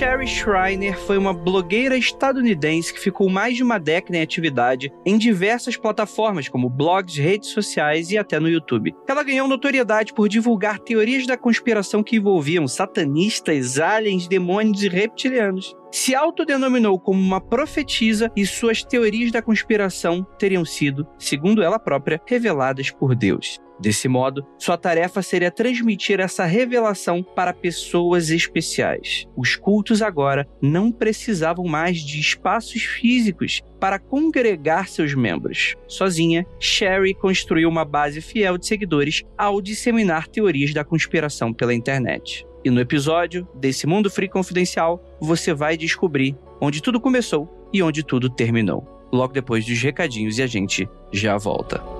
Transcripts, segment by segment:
Sherry Schreiner foi uma blogueira estadunidense que ficou mais de uma década em atividade em diversas plataformas, como blogs, redes sociais e até no YouTube. Ela ganhou notoriedade por divulgar teorias da conspiração que envolviam satanistas, aliens, demônios e reptilianos se autodenominou como uma profetisa e suas teorias da conspiração teriam sido, segundo ela própria, reveladas por Deus. Desse modo, sua tarefa seria transmitir essa revelação para pessoas especiais. Os cultos agora não precisavam mais de espaços físicos para congregar seus membros. Sozinha, Sherry construiu uma base fiel de seguidores ao disseminar teorias da conspiração pela internet. E no episódio desse Mundo Free Confidencial, você vai descobrir onde tudo começou e onde tudo terminou. Logo depois dos recadinhos e a gente já volta.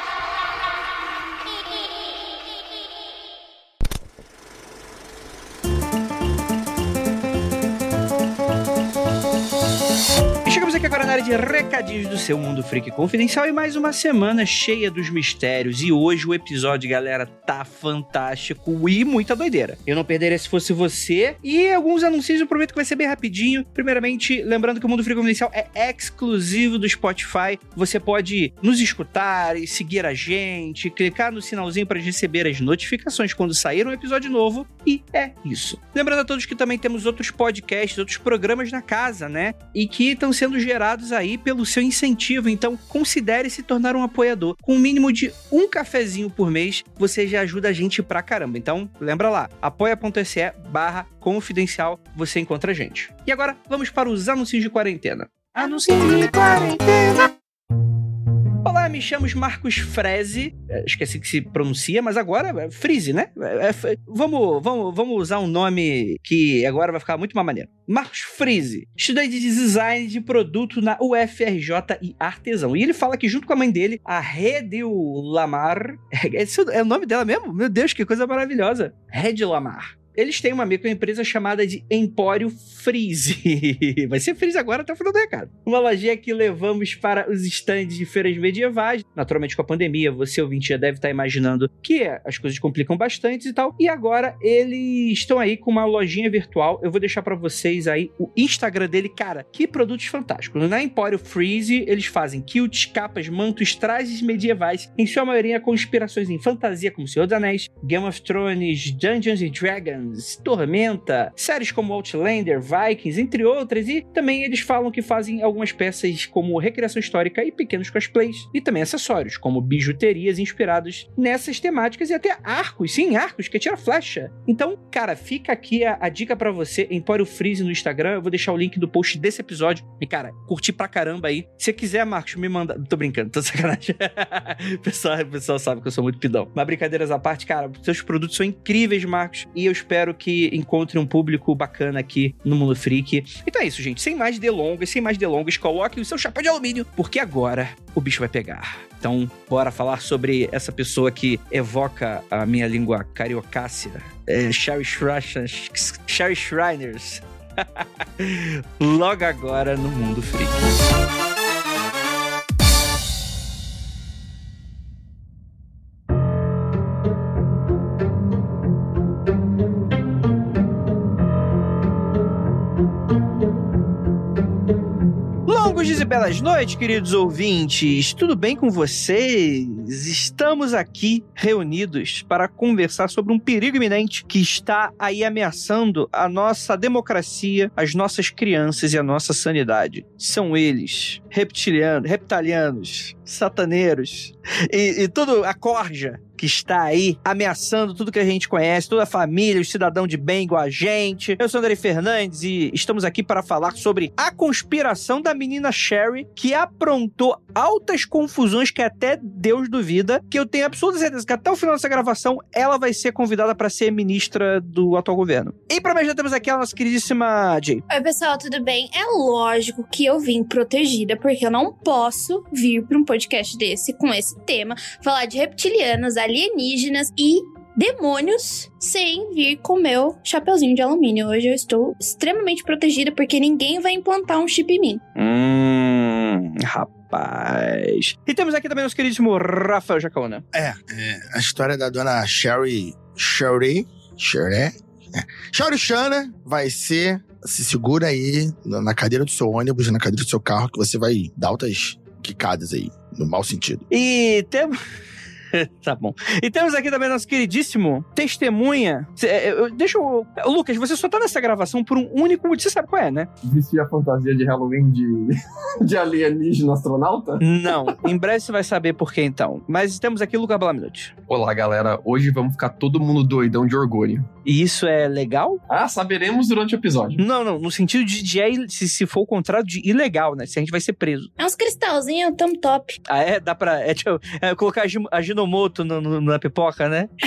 Recadinhos do seu Mundo Freak Confidencial e mais uma semana cheia dos mistérios. E hoje o episódio, galera, tá fantástico e muita doideira. Eu não perderia se fosse você. E alguns anúncios eu prometo que vai ser bem rapidinho. Primeiramente, lembrando que o Mundo Freak Confidencial é exclusivo do Spotify. Você pode nos escutar e seguir a gente, clicar no sinalzinho para receber as notificações quando sair um episódio novo. E é isso. Lembrando a todos que também temos outros podcasts, outros programas na casa, né? E que estão sendo gerados aí pelo seu incentivo, então considere se tornar um apoiador. Com o um mínimo de um cafezinho por mês, você já ajuda a gente pra caramba. Então, lembra lá, apoia.se barra confidencial, você encontra a gente. E agora, vamos para os anúncios de quarentena. Anúncios de quarentena. Olá, me chamo Marcos Freze. É, esqueci que se pronuncia, mas agora é Frize, né? É, é, vamos, vamos, vamos usar um nome que agora vai ficar muito mais maneiro. Marcos Frize, estudante de design de produto na UFRJ e artesão. E ele fala que junto com a mãe dele, a Redil Lamar. Esse é o nome dela mesmo? Meu Deus, que coisa maravilhosa. Red Lamar eles têm uma microempresa chamada de Empório Freeze. Vai ser Freeze agora até o final do recado. Uma lojinha que levamos para os estandes de feiras medievais. Naturalmente, com a pandemia, você ouvinte já deve estar imaginando que as coisas complicam bastante e tal. E agora eles estão aí com uma lojinha virtual. Eu vou deixar para vocês aí o Instagram dele. Cara, que produtos fantásticos. Na Empório Freeze, eles fazem quilts, capas, mantos, trajes medievais, em sua maioria com inspirações em fantasia, como Senhor dos Anéis, Game of Thrones, Dungeons and Dragons Tormenta, séries como Outlander, Vikings, entre outras, e também eles falam que fazem algumas peças como recreação histórica e pequenos cosplays, e também acessórios, como bijuterias inspirados nessas temáticas e até arcos, sim, arcos que tira flecha. Então, cara, fica aqui a, a dica para você, Empório Freeze no Instagram, eu vou deixar o link do post desse episódio, e cara, curti pra caramba aí. Se quiser, Marcos, me manda... Tô brincando, tô sacanagem. pessoal, o pessoal sabe que eu sou muito pidão. Mas brincadeiras à parte, cara, seus produtos são incríveis, Marcos, e eu espero espero que encontre um público bacana aqui no Mundo Freak. Então é isso, gente. Sem mais delongas, sem mais delongas, coloque o seu chapéu de alumínio, porque agora o bicho vai pegar. Então, bora falar sobre essa pessoa que evoca a minha língua cariocácia. É Sherry, Shriners. Logo agora no Mundo Freak. Belas noites, queridos ouvintes. Tudo bem com vocês? Estamos aqui reunidos para conversar sobre um perigo iminente que está aí ameaçando a nossa democracia, as nossas crianças e a nossa sanidade. São eles, reptilianos, sataneiros e, e tudo a corja que está aí ameaçando tudo que a gente conhece, toda a família, os cidadãos de bem igual a gente. Eu sou André Fernandes e estamos aqui para falar sobre a conspiração da menina Sherry, que aprontou altas confusões que até Deus duvida, que eu tenho absoluta certeza que até o final dessa gravação ela vai ser convidada para ser ministra do atual governo. E para mais já temos aqui a nossa queridíssima Jay. Oi, pessoal, tudo bem? É lógico que eu vim protegida, porque eu não posso vir para um podcast desse com esse tema, falar de reptilianos, alienígenas e demônios sem vir com meu chapeuzinho de alumínio. Hoje eu estou extremamente protegida porque ninguém vai implantar um chip em mim. Hum, rapaz. E temos aqui também nosso queridíssimo Rafael Jacaúna. É, é, a história da dona Sherry. Sherry. Sherry. É. Sherry Shana vai ser. Se segura aí na cadeira do seu ônibus, na cadeira do seu carro, que você vai dar altas quicadas aí, no mau sentido. E temos. tá bom. E temos aqui também nosso queridíssimo testemunha. É, deixa eu. Lucas, você só tá nessa gravação por um único motivo. Você sabe qual é, né? Vestir a fantasia de Halloween de, de alienígena astronauta? Não. em breve você vai saber por que então. Mas temos aqui Lucas Balaminute. Olá, galera. Hoje vamos ficar todo mundo doidão de orgulho. E isso é legal? Ah, saberemos durante o episódio. Não, não. No sentido de, de é, se, se for o contrário de ilegal, né? Se a gente vai ser preso. É uns cristalzinhos tão top. Ah, é? Dá pra. É, tipo, é, colocar a Ginomoto no, no, na pipoca, né?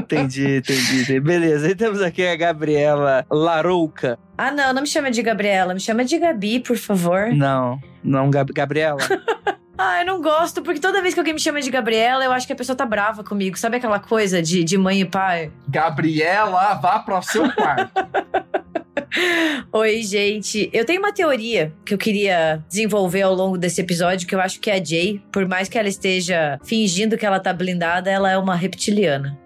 entendi, entendi, entendi. Beleza. E temos aqui a Gabriela Larouca. Ah, não, não me chama de Gabriela, me chama de Gabi, por favor. Não, não, Gab Gabriela. Ah, eu não gosto, porque toda vez que alguém me chama de Gabriela, eu acho que a pessoa tá brava comigo. Sabe aquela coisa de, de mãe e pai? Gabriela, vá pro seu quarto. Oi, gente. Eu tenho uma teoria que eu queria desenvolver ao longo desse episódio, que eu acho que é a Jay, por mais que ela esteja fingindo que ela tá blindada, ela é uma reptiliana.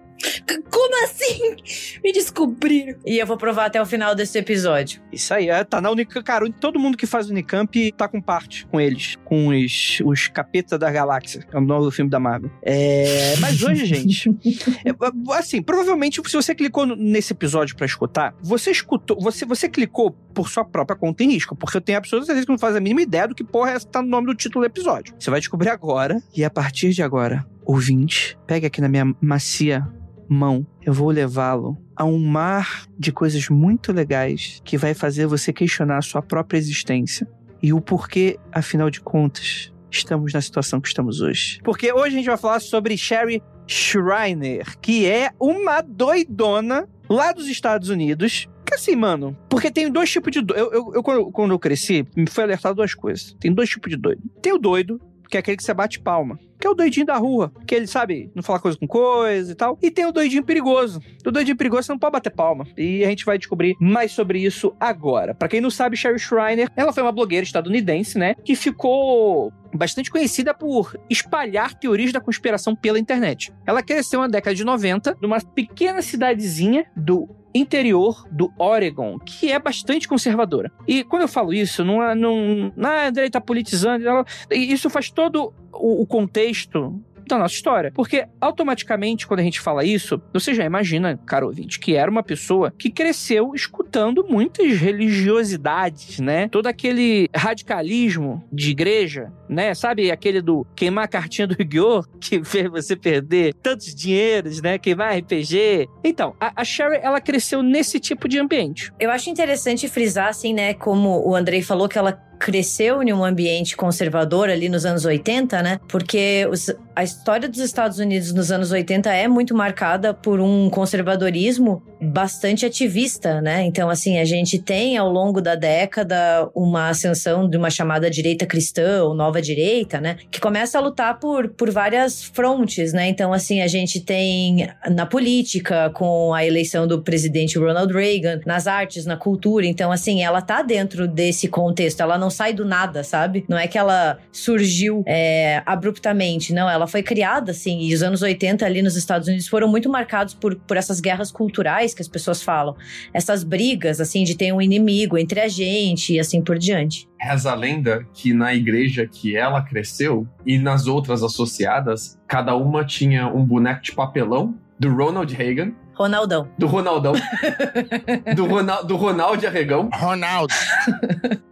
Como assim? Me descobriram. E eu vou provar até o final desse episódio. Isso aí, é, tá na Unicamp. Cara, todo mundo que faz Unicamp tá com parte com eles. Com os, os Capetas da Galáxia. É o novo filme da Marvel. É, mas hoje, gente. É, assim, provavelmente, se você clicou nesse episódio para escutar, você escutou. Você, você clicou por sua própria conta em risco. Porque eu tenho absoluta certeza que não faz a mínima ideia do que porra é essa tá no nome do título do episódio. Você vai descobrir agora. E a partir de agora, ouvinte, pegue aqui na minha macia mão, eu vou levá-lo a um mar de coisas muito legais que vai fazer você questionar a sua própria existência e o porquê, afinal de contas, estamos na situação que estamos hoje. Porque hoje a gente vai falar sobre Sherry Schreiner, que é uma doidona lá dos Estados Unidos. Que assim, mano, porque tem dois tipos de doido. Eu, eu, eu, quando, eu cresci, me foi alertado duas coisas. Tem dois tipos de doido. Tem o doido, que é aquele que você bate palma. Que é o doidinho da rua. Que ele, sabe, não fala coisa com coisa e tal. E tem o doidinho perigoso. O doidinho perigoso você não pode bater palma. E a gente vai descobrir mais sobre isso agora. Para quem não sabe, Sherry Schreiner, ela foi uma blogueira estadunidense, né? Que ficou bastante conhecida por espalhar teorias da conspiração pela internet. Ela cresceu na década de 90 numa pequena cidadezinha do interior do Oregon, que é bastante conservadora. E quando eu falo isso, não é, não, não é direita politizando, isso faz todo o, o contexto da nossa história. Porque automaticamente, quando a gente fala isso, você já imagina, caro ouvinte, que era uma pessoa que cresceu escutando muitas religiosidades, né? Todo aquele radicalismo de igreja, né? Sabe aquele do queimar a cartinha do Yu-Gi-Oh! que fez você perder tantos dinheiros, né? Queimar RPG. Então, a, a Sherry, ela cresceu nesse tipo de ambiente. Eu acho interessante frisar, assim, né? Como o Andrei falou, que ela cresceu em um ambiente conservador ali nos anos 80, né? Porque os, a história dos Estados Unidos nos anos 80 é muito marcada por um conservadorismo bastante ativista, né? Então, assim, a gente tem ao longo da década uma ascensão de uma chamada direita cristã ou nova direita, né? Que começa a lutar por, por várias frontes, né? Então, assim, a gente tem na política, com a eleição do presidente Ronald Reagan, nas artes, na cultura. Então, assim, ela tá dentro desse contexto, ela não sai do nada, sabe? Não é que ela surgiu é, abruptamente, não. Ela foi criada, assim, e os anos 80 ali nos Estados Unidos foram muito marcados por, por essas guerras culturais que as pessoas falam. Essas brigas, assim, de ter um inimigo entre a gente e assim por diante. Reza a lenda que na igreja que ela cresceu e nas outras associadas, cada uma tinha um boneco de papelão do Ronald Reagan, Ronaldão. do Ronaldão, do, Ronal, do Ronald Arregão, Ronaldo.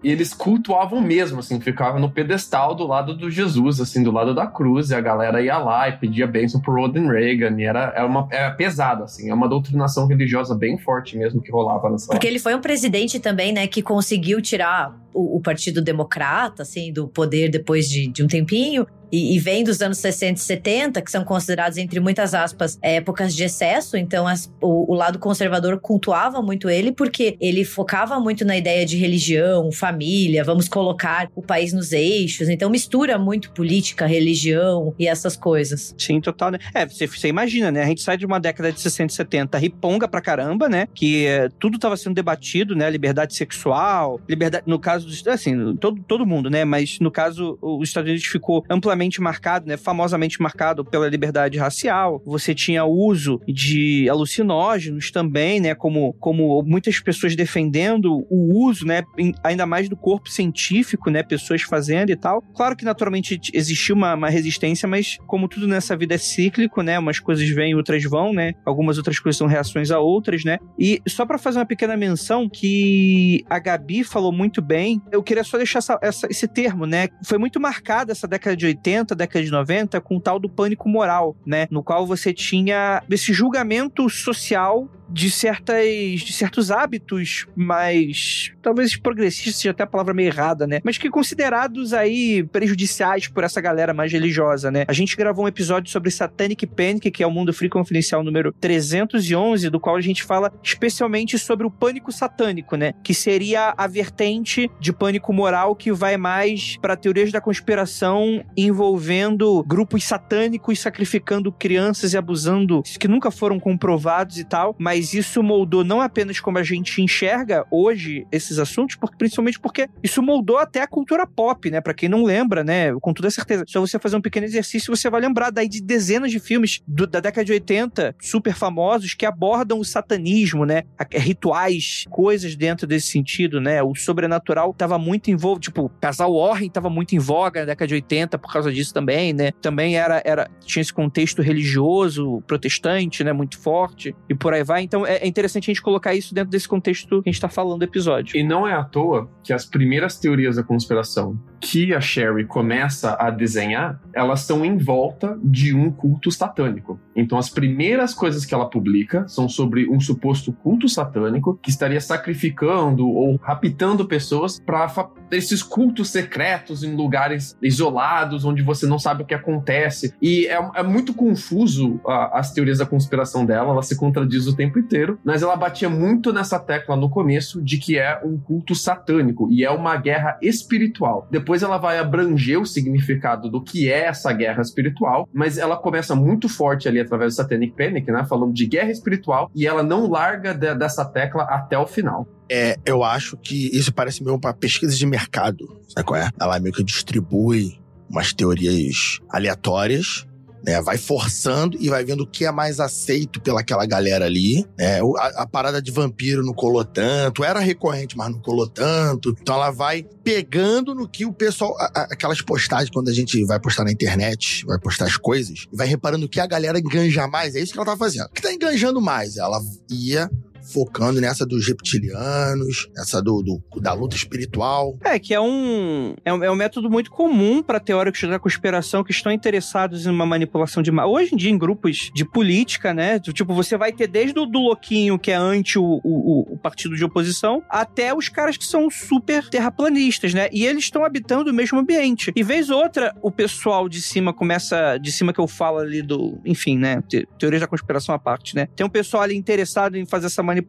e eles cultuavam mesmo, assim, ficavam no pedestal do lado do Jesus, assim, do lado da cruz, e a galera ia lá e pedia bênção pro Ronald Reagan, e era, era, uma, era pesado, assim, é uma doutrinação religiosa bem forte mesmo que rolava nessa Porque ele foi um presidente também, né, que conseguiu tirar o, o Partido Democrata, assim, do poder depois de, de um tempinho. E, e, vem dos anos 60 e 70, que são considerados, entre muitas aspas, épocas de excesso. Então, as, o, o, lado conservador cultuava muito ele, porque ele focava muito na ideia de religião, família, vamos colocar o país nos eixos. Então, mistura muito política, religião e essas coisas. Sim, total, né? É, você, você imagina, né? A gente sai de uma década de 60 e 70 riponga pra caramba, né? Que é, tudo estava sendo debatido, né? Liberdade sexual, liberdade, no caso, assim, todo, todo mundo, né? Mas no caso, os Estados Unidos ficou amplamente marcado, né, famosamente marcado pela liberdade racial. Você tinha uso de alucinógenos também, né, como, como muitas pessoas defendendo o uso, né, ainda mais do corpo científico, né, pessoas fazendo e tal. Claro que naturalmente existiu uma, uma resistência, mas como tudo nessa vida é cíclico, né, umas coisas vêm, outras vão, né, algumas outras coisas são reações a outras, né. E só para fazer uma pequena menção que a Gabi falou muito bem, eu queria só deixar essa, essa, esse termo, né, foi muito marcada essa década de 80 80, década de 90, com o tal do pânico moral, né? No qual você tinha esse julgamento social de certas de certos hábitos mais talvez progressistas seja até a palavra meio errada, né? Mas que considerados aí prejudiciais por essa galera mais religiosa, né? A gente gravou um episódio sobre Satanic Panic, que é o Mundo Free Confidencial número 311, do qual a gente fala especialmente sobre o pânico satânico, né? Que seria a vertente de pânico moral que vai mais para teorias da conspiração envolvendo grupos satânicos sacrificando crianças e abusando que nunca foram comprovados e tal, mas mas isso moldou não apenas como a gente enxerga hoje esses assuntos, porque, principalmente porque isso moldou até a cultura pop, né? Pra quem não lembra, né? Com toda certeza. Só você fazer um pequeno exercício, você vai lembrar daí de dezenas de filmes do, da década de 80, super famosos, que abordam o satanismo, né? Rituais, coisas dentro desse sentido, né? O sobrenatural tava muito envolvido, tipo, casal Warren tava muito em voga na década de 80 por causa disso também, né? Também era, era tinha esse contexto religioso, protestante, né? Muito forte, e por aí vai. Então é interessante a gente colocar isso dentro desse contexto que a gente tá falando do episódio. E não é à toa que as primeiras teorias da conspiração que a Sherry começa a desenhar, elas estão em volta de um culto satânico. Então as primeiras coisas que ela publica são sobre um suposto culto satânico que estaria sacrificando ou raptando pessoas para esses cultos secretos em lugares isolados onde você não sabe o que acontece. E é, é muito confuso a, as teorias da conspiração dela, ela se contradiz o tempo inteiro, mas ela batia muito nessa tecla no começo de que é um culto satânico e é uma guerra espiritual. Depois ela vai abranger o significado do que é essa guerra espiritual, mas ela começa muito forte ali através do Satanic Panic, né, falando de guerra espiritual e ela não larga de, dessa tecla até o final. É, eu acho que isso parece meio uma pesquisa de mercado, sabe qual é? Ela meio que distribui umas teorias aleatórias né? Vai forçando e vai vendo o que é mais aceito pelaquela galera ali. Né? A, a, parada de vampiro não colou tanto, era recorrente, mas não colou tanto. Então ela vai pegando no que o pessoal. A, aquelas postagens, quando a gente vai postar na internet, vai postar as coisas, vai reparando que a galera enganja mais. É isso que ela tá fazendo. O que tá enganjando mais? Ela ia focando nessa dos reptilianos, essa do, do, da luta espiritual. É, que é um, é um, é um método muito comum para teóricos da conspiração que estão interessados em uma manipulação de hoje em dia em grupos de política, né? Tipo, você vai ter desde o do louquinho que é anti o, o, o partido de oposição, até os caras que são super terraplanistas, né? E eles estão habitando o mesmo ambiente. E vez outra, o pessoal de cima começa, de cima que eu falo ali do, enfim, né? Teorias da conspiração à parte, né? Tem um pessoal ali interessado em fazer essa manipulação,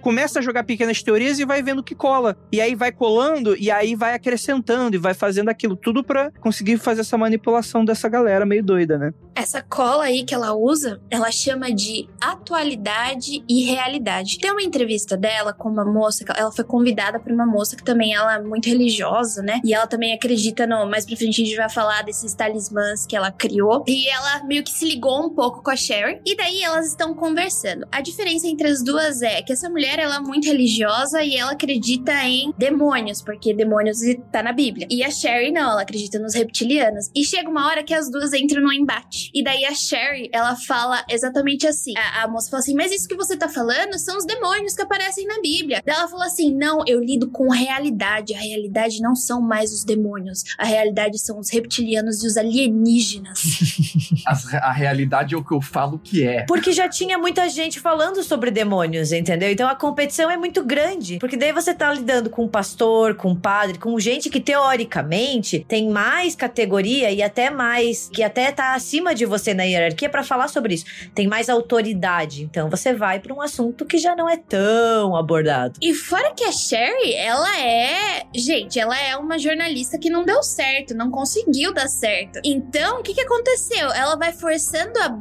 começa a jogar pequenas teorias e vai vendo que cola. E aí vai colando e aí vai acrescentando e vai fazendo aquilo tudo para conseguir fazer essa manipulação dessa galera meio doida, né? Essa cola aí que ela usa, ela chama de atualidade e realidade. Tem uma entrevista dela com uma moça, ela foi convidada por uma moça que também ela é muito religiosa, né? E ela também acredita no, mais pra frente a gente vai falar desses talismãs que ela criou. E ela meio que se ligou um pouco com a Sherry. E daí elas estão conversando. A diferença entre as duas é que essa mulher, ela é muito religiosa e ela acredita em demônios, porque demônios tá na Bíblia. E a Sherry não, ela acredita nos reptilianos. E chega uma hora que as duas entram no embate. E daí a Sherry, ela fala exatamente assim. A, a moça fala assim: Mas isso que você tá falando são os demônios que aparecem na Bíblia. Daí ela falou assim: Não, eu lido com realidade. A realidade não são mais os demônios. A realidade são os reptilianos e os alienígenas. a, a realidade é o que eu falo que é. Porque já tinha muita gente falando sobre demônios, entendeu? Então a competição é muito grande. Porque daí você tá lidando com pastor, com padre, com gente que teoricamente tem mais categoria e até mais, que até tá acima de você na hierarquia para falar sobre isso. Tem mais autoridade. Então você vai para um assunto que já não é tão abordado. E fora que a Sherry, ela é. Gente, ela é uma jornalista que não deu certo, não conseguiu dar certo. Então, o que que aconteceu? Ela vai forçando a.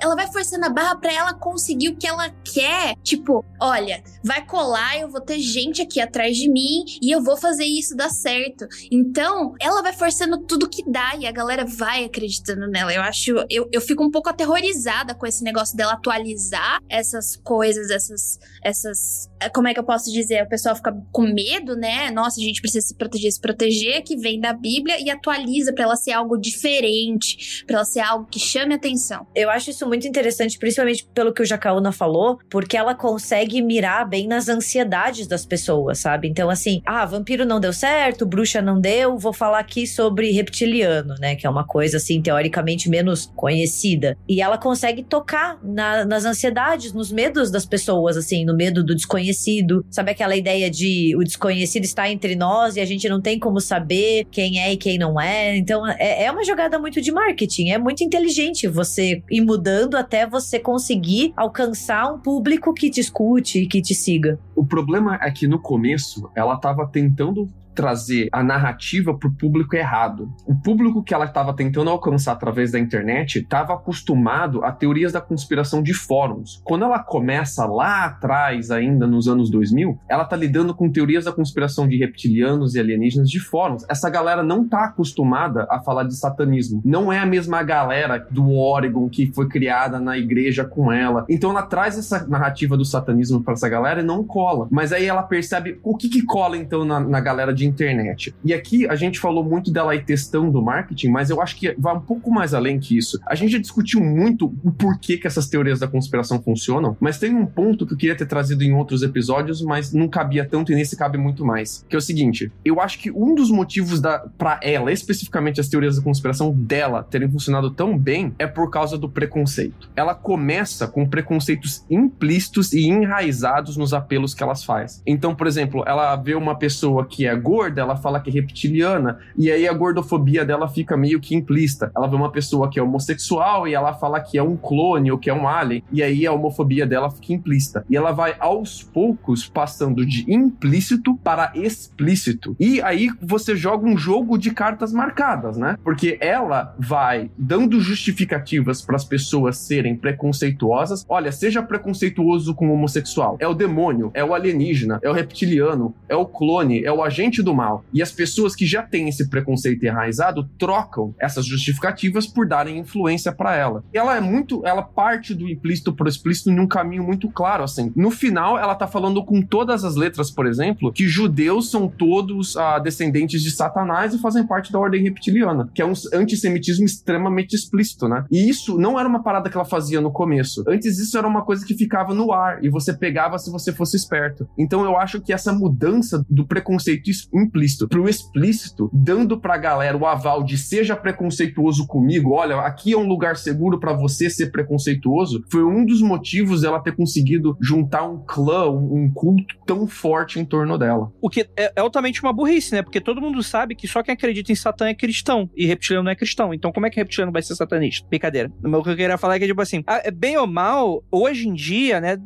Ela vai forçando a barra pra ela conseguir o que ela quer. Tipo, olha, vai colar, eu vou ter gente aqui atrás de mim e eu vou fazer isso dar certo. Então, ela vai forçando tudo que dá e a galera vai acreditando nela. Eu acho. Eu, eu fico um pouco aterrorizada com esse negócio dela atualizar essas coisas, essas. essas. Como é que eu posso dizer? O pessoal fica com medo, né? Nossa, a gente precisa se proteger, se proteger, que vem da Bíblia e atualiza para ela ser algo diferente, para ela ser algo que chame atenção. Eu acho isso muito interessante, principalmente pelo que o Jacaúna falou, porque ela consegue mirar bem nas ansiedades das pessoas, sabe? Então, assim, ah, vampiro não deu certo, bruxa não deu, vou falar aqui sobre reptiliano, né? Que é uma coisa, assim, teoricamente menos conhecida. E ela consegue tocar na, nas ansiedades, nos medos das pessoas, assim, no medo do desconhecido. Sabe aquela ideia de o desconhecido está entre nós e a gente não tem como saber quem é e quem não é? Então, é, é uma jogada muito de marketing, é muito inteligente você ir mudando até você conseguir alcançar um público que te escute e que te siga. O problema é que no começo ela estava tentando trazer a narrativa para o público errado. O público que ela estava tentando alcançar através da internet estava acostumado a teorias da conspiração de fóruns. Quando ela começa lá atrás, ainda nos anos 2000, ela está lidando com teorias da conspiração de reptilianos e alienígenas de fóruns. Essa galera não está acostumada a falar de satanismo. Não é a mesma galera do Oregon que foi criada na igreja com ela. Então ela traz essa narrativa do satanismo para essa galera e não cola. Mas aí ela percebe o que, que cola então na, na galera de internet. E aqui a gente falou muito dela e testando marketing, mas eu acho que vai um pouco mais além que isso. A gente já discutiu muito o porquê que essas teorias da conspiração funcionam, mas tem um ponto que eu queria ter trazido em outros episódios, mas não cabia tanto e nesse cabe muito mais. Que é o seguinte: eu acho que um dos motivos da para ela, especificamente as teorias da conspiração dela terem funcionado tão bem é por causa do preconceito. Ela começa com preconceitos implícitos e enraizados nos apelos que elas faz. Então, por exemplo, ela vê uma pessoa que é gorda, ela fala que é reptiliana, e aí a gordofobia dela fica meio que implícita. Ela vê uma pessoa que é homossexual e ela fala que é um clone ou que é um alien, e aí a homofobia dela fica implícita. E ela vai aos poucos passando de implícito para explícito. E aí você joga um jogo de cartas marcadas, né? Porque ela vai dando justificativas para as pessoas serem preconceituosas. Olha, seja preconceituoso com o homossexual. É o demônio, é o alienígena, é o reptiliano, é o clone, é o agente mal. E as pessoas que já têm esse preconceito enraizado trocam essas justificativas por darem influência para ela. E ela é muito, ela parte do implícito pro explícito num caminho muito claro, assim. No final, ela tá falando com todas as letras, por exemplo, que judeus são todos ah, descendentes de Satanás e fazem parte da ordem reptiliana, que é um antissemitismo extremamente explícito, né? E isso não era uma parada que ela fazia no começo. Antes isso era uma coisa que ficava no ar e você pegava se você fosse esperto. Então eu acho que essa mudança do preconceito implícito, pro explícito, dando pra galera o aval de seja preconceituoso comigo, olha, aqui é um lugar seguro para você ser preconceituoso, foi um dos motivos dela ter conseguido juntar um clã, um, culto tão forte em torno dela. O que é, é altamente uma burrice, né? Porque todo mundo sabe que só quem acredita em Satã é cristão e reptiliano não é cristão. Então como é que reptiliano vai ser satanista? Brincadeira. O que eu queria falar é que, tipo assim, é bem ou mal, hoje em dia, né?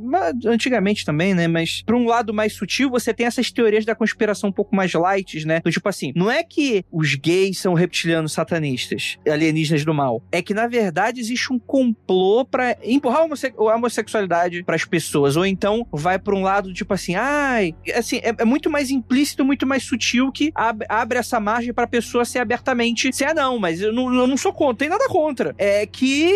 Antigamente também, né? Mas pra um lado mais sutil, você tem essas teorias da conspiração um pouco mais light, né? Do tipo assim, não é que os gays são reptilianos satanistas, alienígenas do mal. É que, na verdade, existe um complô para empurrar a homossexualidade para as pessoas. Ou então vai para um lado, tipo assim, ai, assim, é, é, muito mais implícito, muito mais sutil que ab abre essa margem pra pessoa ser abertamente ser ah, não, mas eu não, eu não sou contra, tem nada contra. É que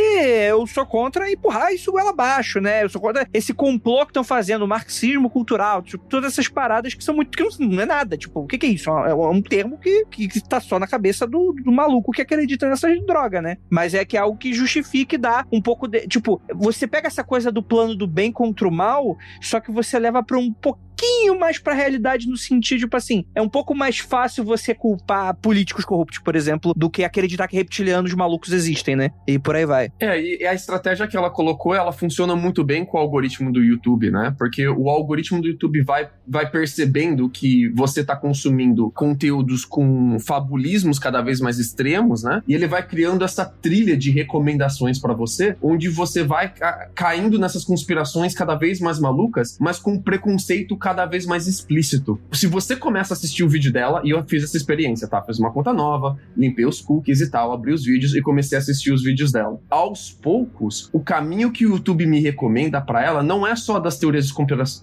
eu sou contra empurrar isso goela abaixo, né? Eu sou contra esse complô que estão fazendo, o marxismo cultural, tipo, todas essas paradas que são muito. que não, não é nada. Tipo, o que, que é isso? É um, é termo que, que, tá só na cabeça do, do maluco que acredita nessa droga, né? Mas é que é algo que justifique dar um pouco de. Tipo, você pega essa coisa do plano do bem contra o mal, só que você leva pra um pouquinho pouquinho mais pra realidade no sentido, tipo assim, é um pouco mais fácil você culpar políticos corruptos, por exemplo, do que acreditar que reptilianos malucos existem, né? E por aí vai. É, e a estratégia que ela colocou, ela funciona muito bem com o algoritmo do YouTube, né? Porque o algoritmo do YouTube vai, vai percebendo que você tá consumindo conteúdos com fabulismos cada vez mais extremos, né? E ele vai criando essa trilha de recomendações para você, onde você vai ca caindo nessas conspirações cada vez mais malucas, mas com preconceito cada vez mais explícito. Se você começa a assistir o vídeo dela, e eu fiz essa experiência, tá? Fiz uma conta nova, limpei os cookies e tal, abri os vídeos e comecei a assistir os vídeos dela. Aos poucos, o caminho que o YouTube me recomenda para ela não é só das teorias de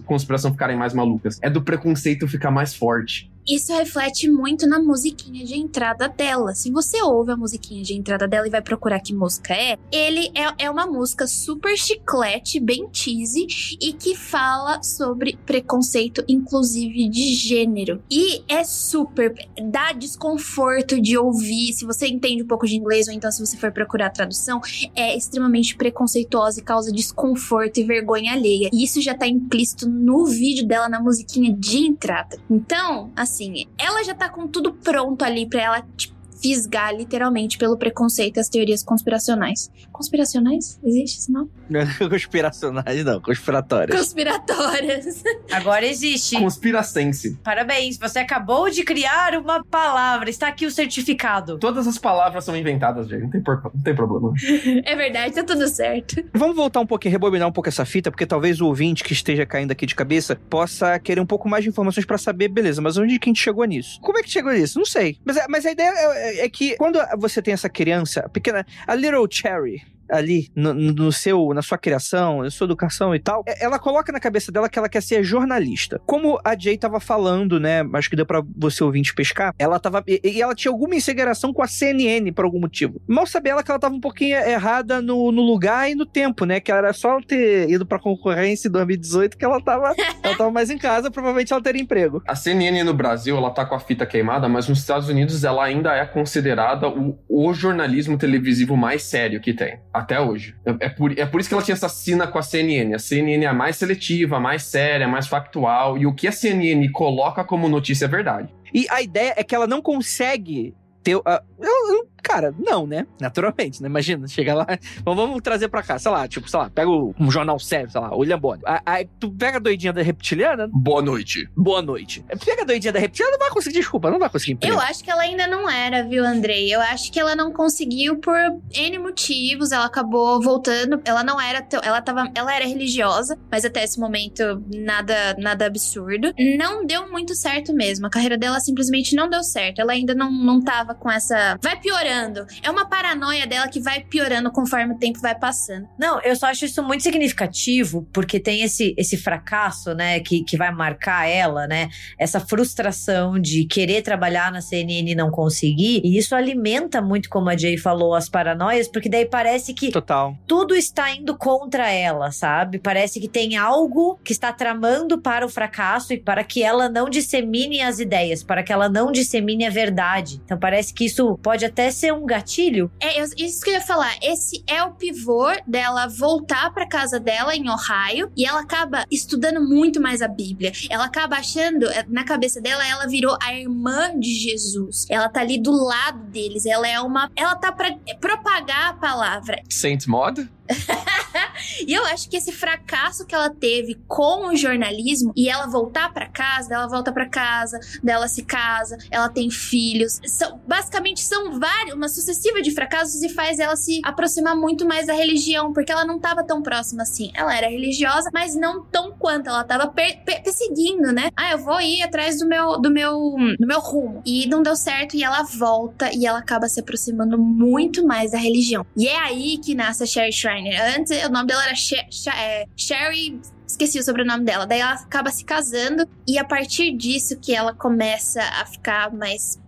conspiração ficarem mais malucas, é do preconceito ficar mais forte isso reflete muito na musiquinha de entrada dela. Se você ouve a musiquinha de entrada dela e vai procurar que música é, ele é, é uma música super chiclete, bem cheesy, e que fala sobre preconceito, inclusive de gênero. E é super. dá desconforto de ouvir. Se você entende um pouco de inglês, ou então se você for procurar a tradução, é extremamente preconceituosa e causa desconforto e vergonha alheia. E isso já tá implícito no vídeo dela, na musiquinha de entrada. Então, assim assim, ela já tá com tudo pronto ali para ela, tipo, fisgar literalmente pelo preconceito e as teorias conspiracionais. Conspiracionais? Existe esse nome? conspiracionais não, conspiratórias. Conspiratórias. Agora existe. Conspiracense. Parabéns, você acabou de criar uma palavra. Está aqui o certificado. Todas as palavras são inventadas, gente. Não tem, por... não tem problema. é verdade, tá tudo certo. Vamos voltar um pouquinho, rebobinar um pouco essa fita, porque talvez o ouvinte que esteja caindo aqui de cabeça possa querer um pouco mais de informações para saber, beleza, mas onde que a gente chegou nisso? Como é que chegou nisso? Não sei. Mas, mas a ideia é, é, que quando você tem essa criança pequena, a Little Cherry, ali no, no, seu, na sua criação, na sua educação e tal, é, ela coloca na cabeça dela que ela quer ser jornalista. Como a Jay tava falando, né? Acho que deu para você ouvinte pescar. Ela tava. E, e, ela tinha alguma integração com a CNN por algum motivo. Mal sabia ela que ela tava um pouquinho errada no, no lugar e no tempo, né? Que era só ter ido pra concorrência em 2018 que ela tava, ela tava mais em casa, provavelmente ela teria emprego. A CNN no Brasil, ela tá com a fita queimada, mas nos Estados Unidos ela ainda é considerada o, o jornalismo televisivo mais sério que tem. A até hoje. É, por, é por isso que ela tinha essa sina com a CNN. A CNN é a mais seletiva, a mais séria, a mais factual. E o que a CNN coloca como notícia é verdade. E a ideia é que ela não consegue ter. Uh, eu, Cara, não, né? Naturalmente, né? Imagina, chega lá. Bom, vamos trazer pra cá, sei lá, tipo, sei lá, pega um jornal sério, sei lá, William Bonner. Aí tu pega a doidinha da reptiliana. Boa noite. Boa noite. Pega a doidinha da reptiliana, não vai conseguir, desculpa, não vai conseguir emprego. Eu acho que ela ainda não era, viu, Andrei? Eu acho que ela não conseguiu por N motivos. Ela acabou voltando. Ela não era. Ela tava. Ela era religiosa, mas até esse momento nada, nada absurdo. Não deu muito certo mesmo. A carreira dela simplesmente não deu certo. Ela ainda não, não tava com essa. Vai piorando piorando. É uma paranoia dela que vai piorando conforme o tempo vai passando. Não, eu só acho isso muito significativo, porque tem esse, esse fracasso, né, que, que vai marcar ela, né? Essa frustração de querer trabalhar na CNN e não conseguir. E isso alimenta muito, como a Jay falou, as paranoias, porque daí parece que Total. tudo está indo contra ela, sabe? Parece que tem algo que está tramando para o fracasso e para que ela não dissemine as ideias, para que ela não dissemine a verdade. Então parece que isso pode até ser um gatilho? É isso que eu ia falar. Esse é o pivô dela voltar pra casa dela em Ohio e ela acaba estudando muito mais a Bíblia. Ela acaba achando, eh, na cabeça dela, ela virou a irmã de Jesus. Ela tá ali do lado deles. Ela é uma. Ela tá pra propagar a palavra. Saint Mod? E eu acho que esse fracasso que ela teve com o jornalismo e ela voltar pra casa, ela volta pra casa, dela se casa, ela tem filhos, são basicamente são vários, uma sucessiva de fracassos e faz ela se aproximar muito mais da religião, porque ela não tava tão próxima assim. Ela era religiosa, mas não tão quanto ela tava per- per- perseguindo, né? Ah, eu vou ir atrás do meu do meu do meu rumo. E não deu certo e ela volta e ela acaba se aproximando muito mais da religião. E é aí que nasce a Sherry Shriner. Antes o nome dela era She- She- é, Sherry Esqueci o sobrenome dela. Daí ela acaba se casando e a partir disso que ela começa a ficar mais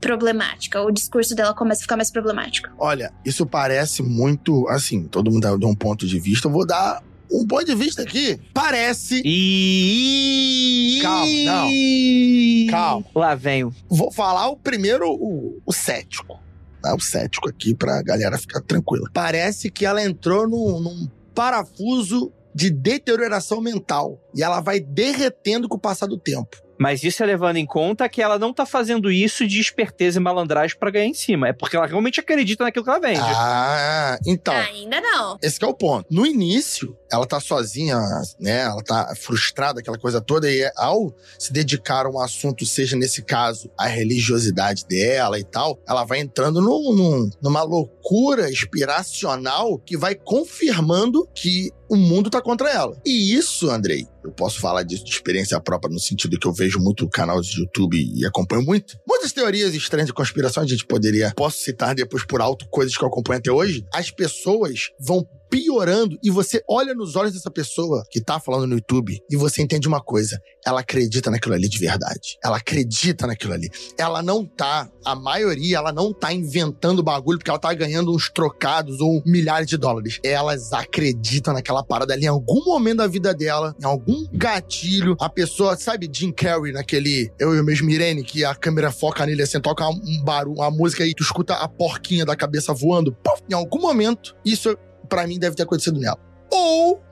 problemática. O discurso dela começa a ficar mais problemático. Olha, isso parece muito assim, todo mundo dá um ponto de vista. Eu vou dar um ponto de vista aqui. Parece. E. Calma, não. Calma. Lá vem o. Vou falar o primeiro, o, o cético. Tá? O cético aqui pra galera ficar tranquila. Parece que ela entrou num, num parafuso de deterioração mental. E ela vai derretendo com o passar do tempo. Mas isso é levando em conta que ela não tá fazendo isso de esperteza e malandragem pra ganhar em cima. É porque ela realmente acredita naquilo que ela vende. Ah, então. Ainda não. Esse que é o ponto. No início, ela tá sozinha, né? Ela tá frustrada, aquela coisa toda, e ao se dedicar a um assunto, seja nesse caso a religiosidade dela e tal, ela vai entrando num- num- numa loucura inspiracional que vai confirmando que o mundo tá contra ela. E isso, Andrei, eu posso falar disso de experiência própria, no sentido que eu vejo muito canal de YouTube e acompanho muito. Muitas teorias estranhas de conspiração, a gente poderia. Posso citar depois por alto coisas que eu acompanho até hoje. As pessoas vão piorando e você olha nos olhos dessa pessoa que tá falando no YouTube e você entende uma coisa. Ela acredita naquilo ali de verdade. Ela acredita naquilo ali. Ela não tá, a maioria, ela não tá inventando bagulho porque ela tá ganhando uns trocados ou milhares de dólares. Elas acreditam naquela parada ali em algum momento da vida dela, em algum gatilho. A pessoa, sabe, Jim Carrey naquele Eu e o mesmo Irene, que a câmera foca nele assim, toca um barulho, uma música e tu escuta a porquinha da cabeça voando. Puf, em algum momento, isso pra mim deve ter acontecido nela. Ou,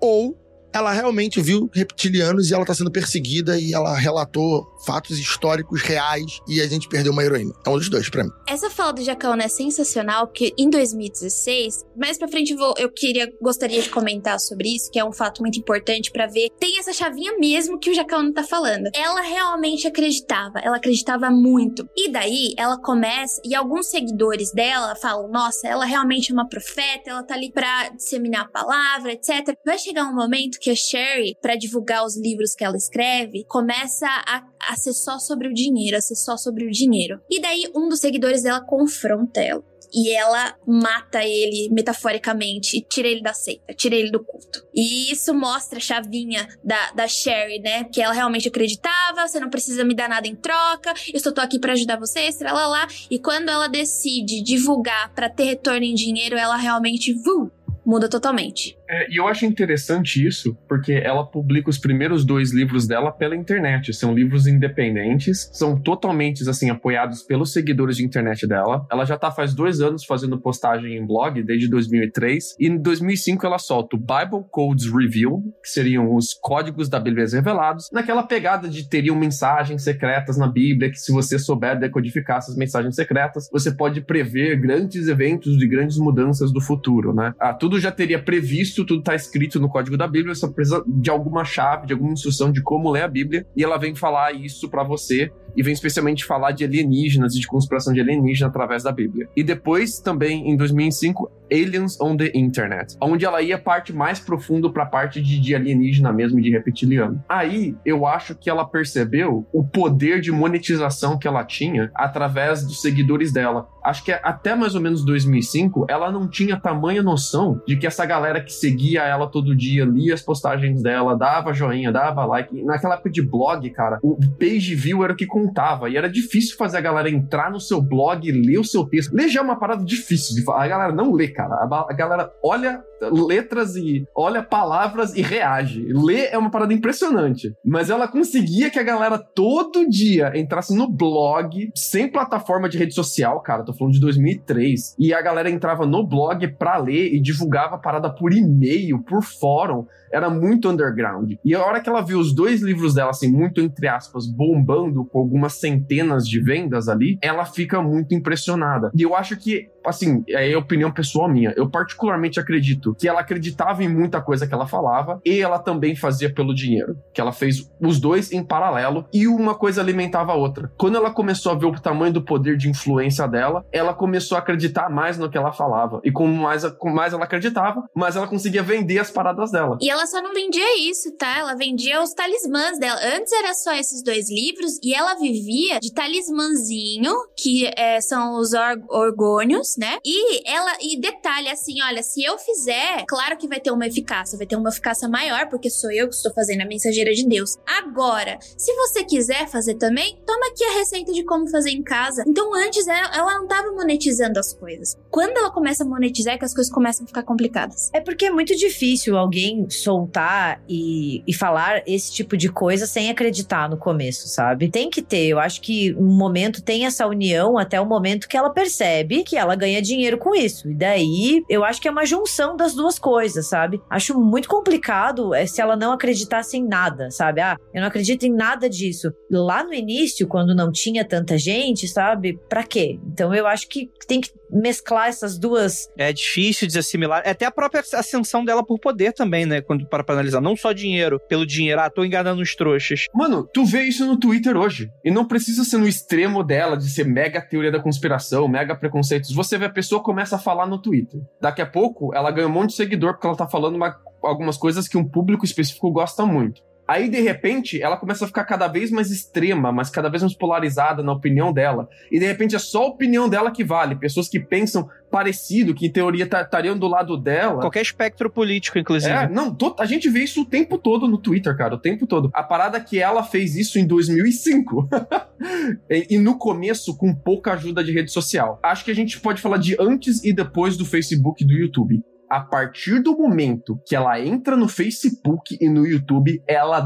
ou ela realmente viu reptilianos e ela tá sendo perseguida e ela relatou fatos históricos reais e a gente perdeu uma heroína. É um dos dois pra mim. Essa fala do Jacaúna é sensacional, porque em 2016, mais pra frente eu, vou, eu queria, gostaria de comentar sobre isso, que é um fato muito importante pra ver. Tem essa chavinha mesmo que o Jacaúna tá falando. Ela realmente acreditava, ela acreditava muito. E daí ela começa, e alguns seguidores dela falam: nossa, ela realmente é uma profeta, ela tá ali pra disseminar a palavra, etc. Vai chegar um momento que a Sherry, pra divulgar os livros que ela escreve, começa a, a ser só sobre o dinheiro, a ser só sobre o dinheiro. E daí um dos seguidores dela confronta ela. E ela mata ele metaforicamente, e tira ele da seita, tira ele do culto. E isso mostra a chavinha da, da Sherry, né? Que ela realmente acreditava, você não precisa me dar nada em troca, eu só tô aqui pra ajudar você, lá. E quando ela decide divulgar pra ter retorno em dinheiro, ela realmente vum, muda totalmente. É, e eu acho interessante isso, porque ela publica os primeiros dois livros dela pela internet. São livros independentes, são totalmente, assim, apoiados pelos seguidores de internet dela. Ela já tá faz dois anos fazendo postagem em blog, desde 2003. E em 2005 ela solta o Bible Codes Revealed, que seriam os códigos da Bíblia revelados, naquela pegada de teriam mensagens secretas na Bíblia, que se você souber decodificar essas mensagens secretas, você pode prever grandes eventos de grandes mudanças do futuro, né? Ah, tudo já teria previsto tudo tá escrito no código da Bíblia, só precisa de alguma chave, de alguma instrução de como ler a Bíblia, e ela vem falar isso para você e vem especialmente falar de alienígenas e de conspiração de alienígena através da Bíblia. E depois, também, em 2005, Aliens on the Internet, onde ela ia parte mais profundo para a parte de, de alienígena mesmo, de reptiliano. Aí, eu acho que ela percebeu o poder de monetização que ela tinha através dos seguidores dela. Acho que até mais ou menos 2005, ela não tinha tamanha noção de que essa galera que seguia ela todo dia, lia as postagens dela, dava joinha, dava like. Naquela época de blog, cara, o page view era o que contava. E era difícil fazer a galera entrar no seu blog e ler o seu texto. Ler já é uma parada difícil de falar. A galera não lê, cara. Cara. A, galera olha letras e olha palavras e reage. Ler é uma parada impressionante. Mas ela conseguia que a galera todo dia entrasse no blog, sem plataforma de rede social, cara. Tô falando de 2003. E a galera entrava no blog pra ler e divulgava a parada por e-mail, por fórum. Era muito underground. E a hora que ela viu os dois livros dela, assim, muito entre aspas, bombando com algumas centenas de vendas ali, ela fica muito impressionada. E eu acho que, assim, é a opinião pessoal minha. Eu particularmente acredito que ela acreditava em muita coisa que ela falava e ela também fazia pelo dinheiro. Que ela fez os dois em paralelo e uma coisa alimentava a outra. Quando ela começou a ver o tamanho do poder de influência dela, ela começou a acreditar mais no que ela falava. E com mais, com mais ela acreditava, mais ela conseguia vender as paradas dela. E ela só não vendia isso, tá? Ela vendia os talismãs dela. Antes era só esses dois livros e ela vivia de talismãzinho, que é, são os or- orgônios, né? E ela, e detalhe assim, olha, se eu fizer, claro que vai ter uma eficácia, vai ter uma eficácia maior, porque sou eu que estou fazendo a mensageira de Deus. Agora, se você quiser fazer também, toma aqui a receita de como fazer em casa. Então, antes ela, ela não tava monetizando as coisas. Quando ela começa a monetizar, é que as coisas começam a ficar complicadas. É porque é muito difícil alguém soltar e, e falar esse tipo de coisa sem acreditar no começo, sabe? Tem que ter. Eu acho que um momento tem essa união até o momento que ela percebe que ela ganha dinheiro com isso. E daí eu acho que é uma junção das duas coisas, sabe? Acho muito complicado é, se ela não acreditasse em nada, sabe? Ah, eu não acredito em nada disso. Lá no início, quando não tinha tanta gente, sabe? Pra quê? Então eu acho que tem que mesclar essas duas É difícil de assimilar. É Até a própria ascensão dela por poder também, né? Quando para pra analisar. Não só dinheiro, pelo dinheiro. Ah, tô enganando os trouxas. Mano, tu vê isso no Twitter hoje. E não precisa ser no extremo dela, de ser mega teoria da conspiração, mega preconceitos. Você vê a pessoa começa a falar no Twitter. Daqui a pouco, ela ganha um monte de seguidor porque ela tá falando uma- algumas coisas que um público específico gosta muito. Aí, de repente, ela começa a ficar cada vez mais extrema, mas cada vez mais polarizada na opinião dela. E, de repente, é só a opinião dela que vale. Pessoas que pensam parecido, que em teoria ta- estariam do lado dela. Qualquer espectro político, inclusive. É, não, a gente vê isso o tempo todo no Twitter, cara, o tempo todo. A parada é que ela fez isso em 2005. e, e no começo, com pouca ajuda de rede social. Acho que a gente pode falar de antes e depois do Facebook e do YouTube. A partir do momento que ela entra no Facebook e no YouTube, ela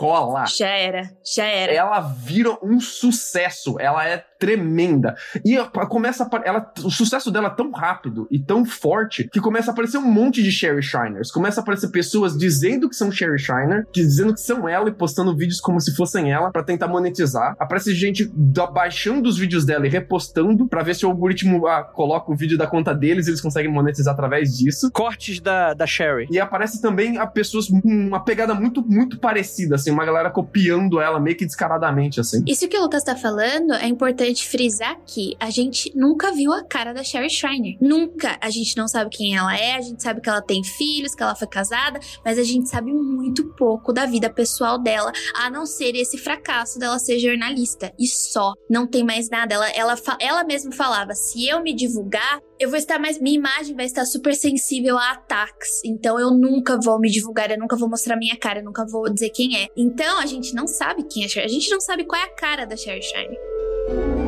decola. Já era, já era. Ela vira um sucesso. Ela é tremenda. E começa a, ela, o sucesso dela é tão rápido e tão forte que começa a aparecer um monte de Sherry Shiners. Começa a aparecer pessoas dizendo que são Sherry Shiner, que dizendo que são ela e postando vídeos como se fossem ela pra tentar monetizar. Aparece gente da- baixando os vídeos dela e repostando pra ver se o algoritmo ah, coloca o vídeo da conta deles e eles conseguem monetizar através disso. Cortes da, da Sherry. E aparece também a pessoas com uma pegada muito, muito parecida, assim, uma galera copiando ela meio que descaradamente, assim. Isso que o Lucas tá falando é importante frisar que a gente nunca viu a cara da Sherry Shriner. Nunca. A gente não sabe quem ela é, a gente sabe que ela tem filhos, que ela foi casada, mas a gente sabe muito pouco da vida pessoal dela, a não ser esse fracasso dela ser jornalista. E só. Não tem mais nada. Ela, ela, ela mesma falava: se eu me divulgar, eu vou estar mais. Minha imagem vai estar super sensível a ataques. Então eu nunca vou me divulgar, eu nunca vou mostrar minha cara, eu nunca vou dizer quem é. Então a gente não sabe quem é Sherry. A gente não sabe qual é a cara da Sherry Shine.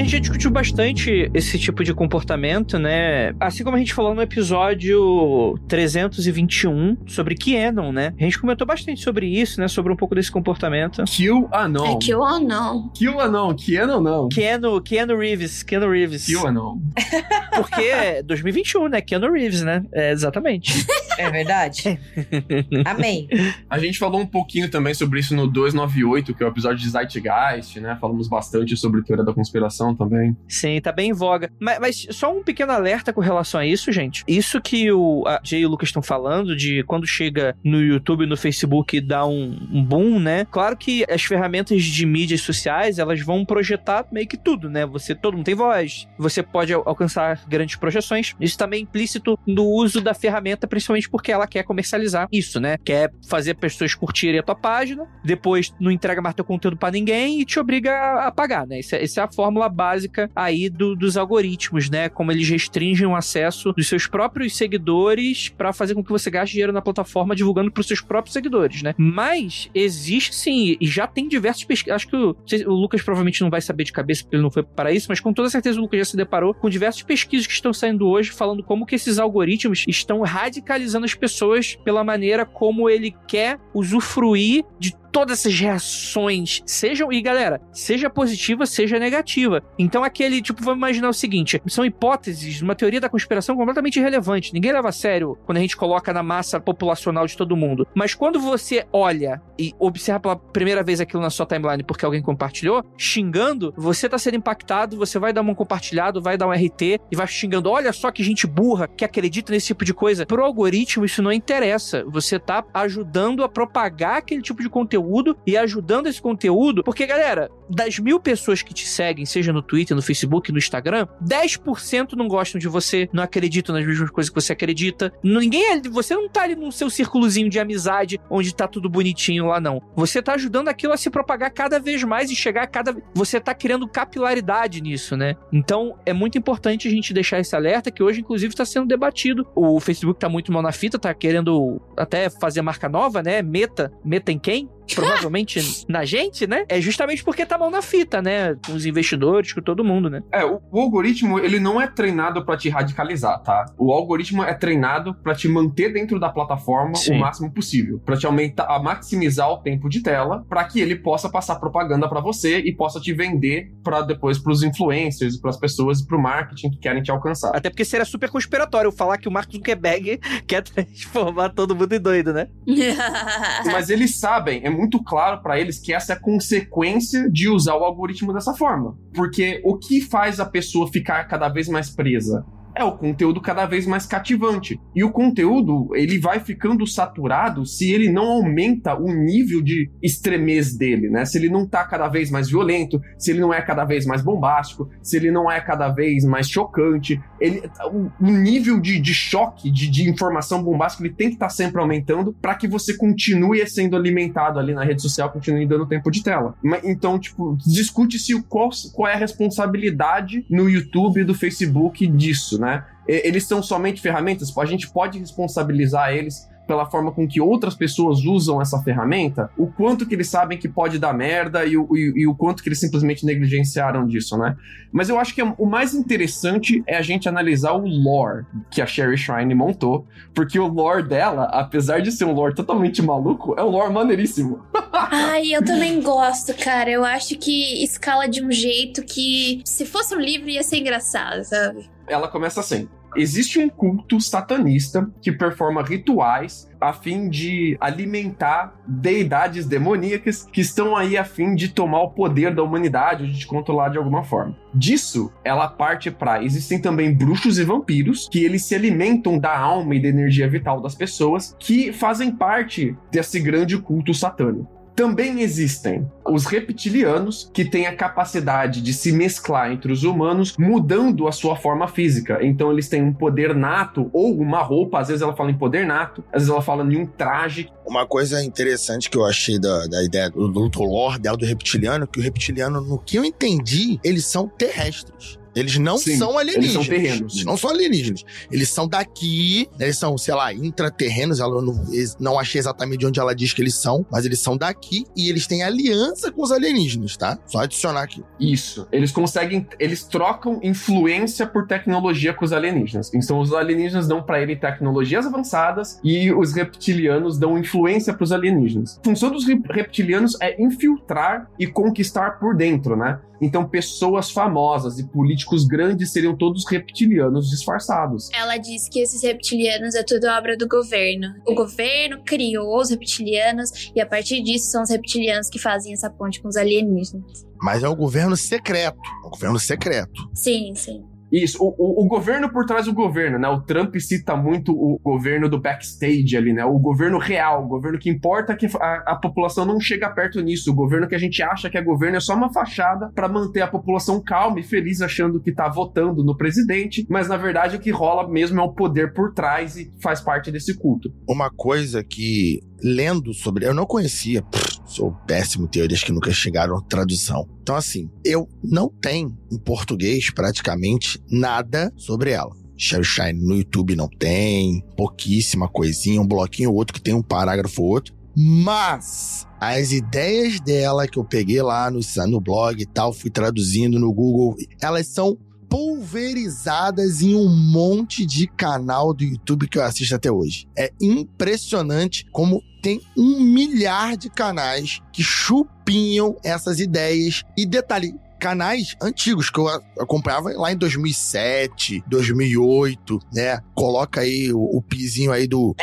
A gente já discutiu bastante esse tipo de comportamento, né? Assim como a gente falou no episódio 321 sobre Kenon, né? A gente comentou bastante sobre isso, né? Sobre um pouco desse comportamento. Kill Anon. É não. Kill Anon. Keanu não. Keanu, Keanu Reeves, Keanu Reeves. Kill Anon. Porque é 2021, né? Keanu Reeves, né? É, exatamente. É verdade? Amém. A gente falou um pouquinho também sobre isso no 298, que é o episódio de Zeitgeist, né? Falamos bastante sobre teoria da conspiração também. Sim, tá bem em voga. Mas, mas só um pequeno alerta com relação a isso, gente. Isso que o Jay e o Lucas estão falando, de quando chega no YouTube no Facebook dá um, um boom, né? Claro que as ferramentas de mídias sociais, elas vão projetar meio que tudo, né? Você, todo mundo tem voz, você pode al- alcançar grandes projeções. Isso também é implícito no uso da ferramenta, principalmente porque ela quer comercializar isso, né? Quer fazer pessoas curtirem a tua página, depois não entrega mais teu conteúdo pra ninguém e te obriga a- pagar, né? Essa, essa é a fórmula básica aí do, dos algoritmos, né? Como eles restringem o acesso dos seus próprios seguidores para fazer com que você gaste dinheiro na plataforma divulgando para os seus próprios seguidores, né? Mas existe sim, e já tem diversos pesquisas. Acho que o, o, Lucas provavelmente não vai saber de cabeça porque ele não foi para isso, mas com toda certeza o Lucas já se deparou com diversas pesquisas que estão saindo hoje falando como que esses algoritmos estão radicalizando as pessoas pela maneira como ele quer usufruir de todas essas reações sejam, e galera, seja positiva, seja negativa. Então aquele, tipo, vamos imaginar o seguinte, são hipóteses, uma teoria da conspiração completamente irrelevante. Ninguém leva a sério quando a gente coloca na massa populacional de todo mundo. Mas quando você olha e observa pela primeira vez aquilo na sua timeline porque alguém compartilhou, xingando, você tá sendo impactado, você vai dar um compartilhado, vai dar um RT e vai xingando, olha só que gente burra que acredita nesse tipo de coisa. Pro algoritmo isso não interessa. Você tá ajudando a propagar aquele tipo de conteúdo conteúdo e ajudando esse conteúdo, porque, galera, das mil pessoas que te seguem, seja no Twitter, no Facebook, no Instagram, 10% não gostam de você, não acreditam nas mesmas coisas que você acredita. Ninguém você não tá ali no seu círculozinho de amizade onde tá tudo bonitinho lá, não. Você tá ajudando aquilo a se propagar cada vez mais e chegar a cada. Você tá criando capilaridade nisso, né? Então é muito importante a gente deixar esse alerta que hoje, inclusive, está sendo debatido. O Facebook tá muito mal na fita, tá querendo até fazer marca nova, né? Meta. Meta em quem? provavelmente na gente, né? É justamente porque tá mal na fita, né? Com os investidores, com todo mundo, né? É, o, o algoritmo, ele não é treinado para te radicalizar, tá? O algoritmo é treinado para te manter dentro da plataforma Sim. o máximo possível, para te aumentar, a maximizar o tempo de tela, para que ele possa passar propaganda para você e possa te vender para depois pros influencers, para as pessoas e pro marketing que querem te alcançar. Até porque seria super conspiratório falar que o Mark Zuckerberg quer transformar todo mundo em doido, né? Mas eles sabem, é muito claro para eles que essa é a consequência de usar o algoritmo dessa forma. Porque o que faz a pessoa ficar cada vez mais presa? É o conteúdo cada vez mais cativante. E o conteúdo, ele vai ficando saturado se ele não aumenta o nível de extremez dele, né? Se ele não tá cada vez mais violento, se ele não é cada vez mais bombástico, se ele não é cada vez mais chocante. Ele, o, o nível de, de choque, de, de, informação bombástica, ele tem que estar tá sempre aumentando para que você continue sendo alimentado ali na rede social, continue dando tempo de tela. Então, tipo, discute-se qual, qual é a responsabilidade no YouTube e do Facebook disso, né? Eles são somente ferramentas, a gente pode responsabilizar eles pela forma com que outras pessoas usam essa ferramenta, o quanto que eles sabem que pode dar merda e o, e, e o quanto que eles simplesmente negligenciaram disso, né? Mas eu acho que o mais interessante é a gente analisar o lore que a Sherry Shrine montou, porque o lore dela, apesar de ser um lore totalmente maluco, é um lore maneiríssimo. Ai, eu também gosto, cara. Eu acho que escala de um jeito que, se fosse um livro, ia ser engraçado, sabe? Ela começa assim. Existe um culto satanista que performa rituais a fim de alimentar deidades demoníacas que estão aí a fim de tomar o poder da humanidade, de controlar de alguma forma. Disso, ela parte para existem também bruxos e vampiros que eles se alimentam da alma e da energia vital das pessoas que fazem parte desse grande culto satânico. Também existem os reptilianos, que têm a capacidade de se mesclar entre os humanos, mudando a sua forma física. Então eles têm um poder nato, ou uma roupa, às vezes ela fala em poder nato, às vezes ela fala em um traje. Uma coisa interessante que eu achei da, da ideia do, do lore dela do reptiliano, que o reptiliano, no que eu entendi, eles são terrestres. Eles não Sim, são alienígenas. Eles são terrenos. Eles não são alienígenas. Eles são daqui, eles são, sei lá, intraterrenos. Ela não, não achei exatamente de onde ela diz que eles são, mas eles são daqui e eles têm aliança com os alienígenas, tá? Só adicionar aqui. Isso. Eles conseguem, eles trocam influência por tecnologia com os alienígenas. Então os alienígenas dão para ele tecnologias avançadas e os reptilianos dão influência para os alienígenas. A função dos reptilianos é infiltrar e conquistar por dentro, né? Então pessoas famosas e políticos grandes seriam todos reptilianos disfarçados. Ela diz que esses reptilianos é tudo obra do governo. O governo criou os reptilianos e a partir disso são os reptilianos que fazem essa ponte com os alienígenas. Mas é o governo secreto. É o governo secreto. Sim, sim. Isso, o, o, o, governo por trás do governo, né? O Trump cita muito o governo do backstage ali, né? O governo real, o governo que importa que a, a população não chega perto nisso. O governo que a gente acha que é governo é só uma fachada para manter a população calma e feliz, achando que tá votando no presidente, mas na verdade o que rola mesmo é o poder por trás e faz parte desse culto. Uma coisa que, lendo sobre. Eu não conhecia. Pff, Sou péssimo em teorias que nunca chegaram à tradução. Então, assim, eu não tenho em português praticamente nada sobre ela. Sherry Shine no YouTube não tem, pouquíssima coisinha, um bloquinho ou outro que tem um parágrafo ou outro. Mas as ideias dela que eu peguei lá no, no blog e tal, fui traduzindo no Google, elas são pulverizadas em um monte de canal do YouTube que eu assisto até hoje. É impressionante como tem um milhar de canais que chupinham essas ideias. E detalhe, canais antigos que eu acompanhava lá em 2007, 2008, né? Coloca aí o, o pizinho aí do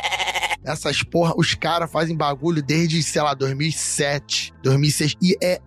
essas porra, os caras fazem bagulho desde, sei lá, 2007, 2006. E é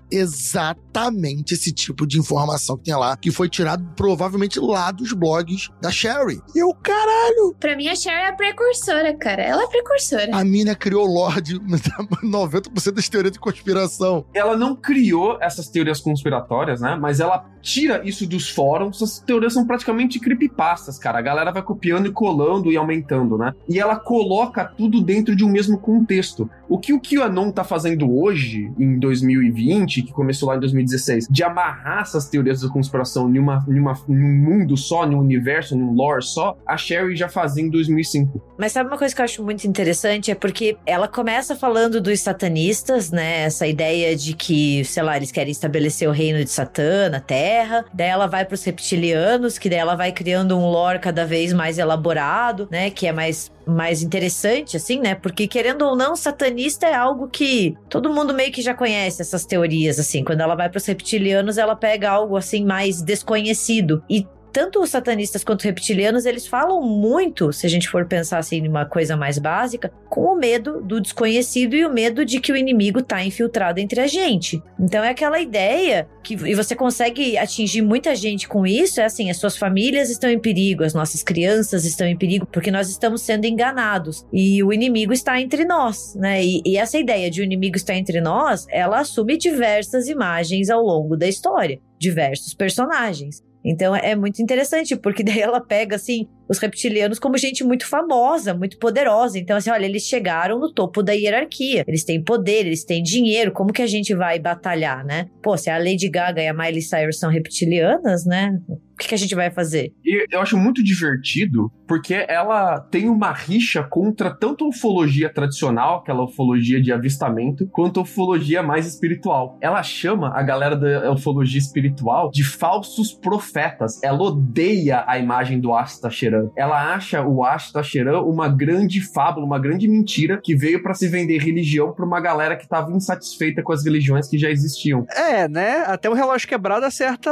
exatamente esse tipo de informação que tem lá, que foi tirado provavelmente lá dos blogs da Sherry. E eu, caralho! Pra mim, a Sherry é a precursora, cara. Ela é precursora. A mina criou Lorde 90% das teorias de conspiração. Ela não criou essas teorias conspiratórias, né? Mas ela tira isso dos fóruns. As teorias são praticamente creepypastas, cara. A galera vai copiando e colando e aumentando, né? E ela coloca tudo dentro de um mesmo contexto. O que o QAnon tá fazendo hoje, em 2020, que começou lá em 2016, de amarrar essas teorias da conspiração em, uma, em, uma, em um mundo só, em um universo, em um lore só, a Sherry já fazia em 2005. Mas sabe uma coisa que eu acho muito interessante? É porque ela começa falando dos satanistas, né? Essa ideia de que, sei lá, eles querem estabelecer o reino de Satã na Terra. Daí ela vai pros reptilianos, que daí ela vai criando um lore cada vez mais elaborado, né? Que é mais mais interessante, assim, né? Porque, querendo ou não, satanista é algo que todo mundo meio que já conhece essas teorias, assim. Quando ela vai para os reptilianos, ela pega algo, assim, mais desconhecido. E tanto os satanistas quanto os reptilianos, eles falam muito, se a gente for pensar assim numa coisa mais básica, com o medo do desconhecido e o medo de que o inimigo tá infiltrado entre a gente. Então é aquela ideia que e você consegue atingir muita gente com isso, é assim, as suas famílias estão em perigo, as nossas crianças estão em perigo, porque nós estamos sendo enganados e o inimigo está entre nós, né? E, e essa ideia de o inimigo estar entre nós, ela assume diversas imagens ao longo da história, diversos personagens. Então é muito interessante, porque daí ela pega assim os reptilianos como gente muito famosa, muito poderosa. Então, assim, olha, eles chegaram no topo da hierarquia. Eles têm poder, eles têm dinheiro. Como que a gente vai batalhar, né? Pô, se a Lady Gaga e a Miley Cyrus são reptilianas, né? O que, que a gente vai fazer? E eu acho muito divertido, porque ela tem uma rixa contra tanto a ufologia tradicional, aquela ufologia de avistamento, quanto a ufologia mais espiritual. Ela chama a galera da ufologia espiritual de falsos profetas. Ela odeia a imagem do Asta Sheran ela acha o Ashta Sheran uma grande fábula, uma grande mentira que veio para se vender religião para uma galera que estava insatisfeita com as religiões que já existiam. É, né? Até o relógio quebrado acerta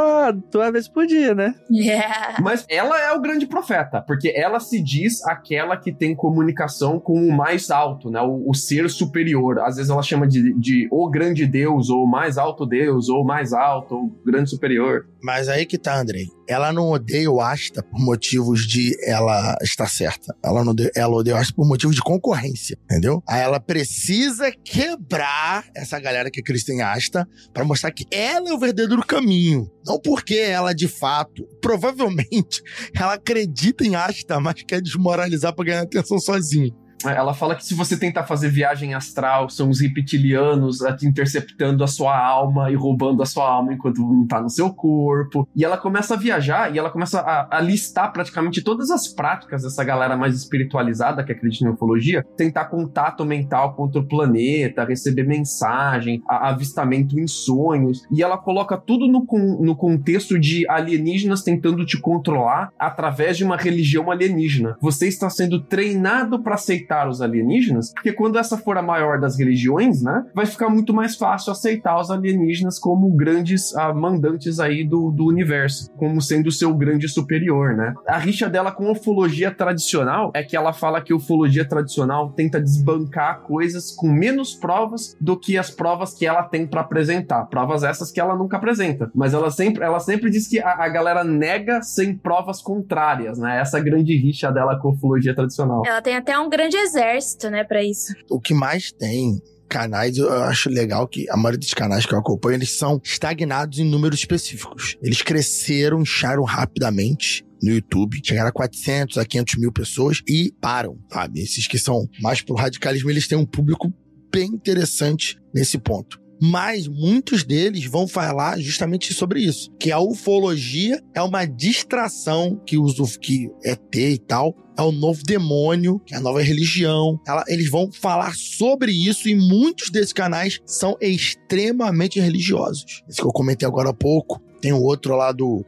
duas vezes por dia, né? Yeah. Mas ela é o grande profeta, porque ela se diz aquela que tem comunicação com o mais alto, né? O, o ser superior. Às vezes ela chama de, de o grande Deus, ou o mais alto Deus, ou o mais alto, ou o grande superior. Mas aí que tá, Andrei. Ela não odeia o Asta por motivos de ela estar certa. Ela, não odeia, ela odeia o Asta por motivos de concorrência, entendeu? Aí ela precisa quebrar essa galera que acredita em Asta para mostrar que ela é o verdadeiro caminho. Não porque ela, de fato, provavelmente, ela acredita em Asta, mas quer desmoralizar pra ganhar atenção sozinha. Ela fala que se você tentar fazer viagem astral, são os reptilianos interceptando a sua alma e roubando a sua alma enquanto não tá no seu corpo. E ela começa a viajar e ela começa a, a listar praticamente todas as práticas dessa galera mais espiritualizada que acredita em ufologia, tentar contato mental com outro planeta, receber mensagem, a, avistamento em sonhos. E ela coloca tudo no, no contexto de alienígenas tentando te controlar através de uma religião alienígena. Você está sendo treinado para aceitar aceitar os alienígenas, porque quando essa for a maior das religiões, né, vai ficar muito mais fácil aceitar os alienígenas como grandes ah, mandantes aí do, do universo, como sendo o seu grande superior, né? A rixa dela com ufologia tradicional é que ela fala que ufologia tradicional tenta desbancar coisas com menos provas do que as provas que ela tem para apresentar. Provas essas que ela nunca apresenta, mas ela sempre, ela sempre diz que a, a galera nega sem provas contrárias, né? Essa grande rixa dela com ufologia tradicional. Ela tem até um grande exército, né, para isso. O que mais tem canais, eu acho legal que a maioria dos canais que eu acompanho, eles são estagnados em números específicos. Eles cresceram, incharam rapidamente no YouTube, chegaram a 400, a 500 mil pessoas e param, sabe? Esses que são mais pro radicalismo, eles têm um público bem interessante nesse ponto. Mas muitos deles vão falar justamente sobre isso, que a ufologia é uma distração que os que ET e tal é o novo demônio, que é a nova religião. Ela, eles vão falar sobre isso e muitos desses canais são extremamente religiosos. Esse que eu comentei agora há pouco. Tem o outro lá do.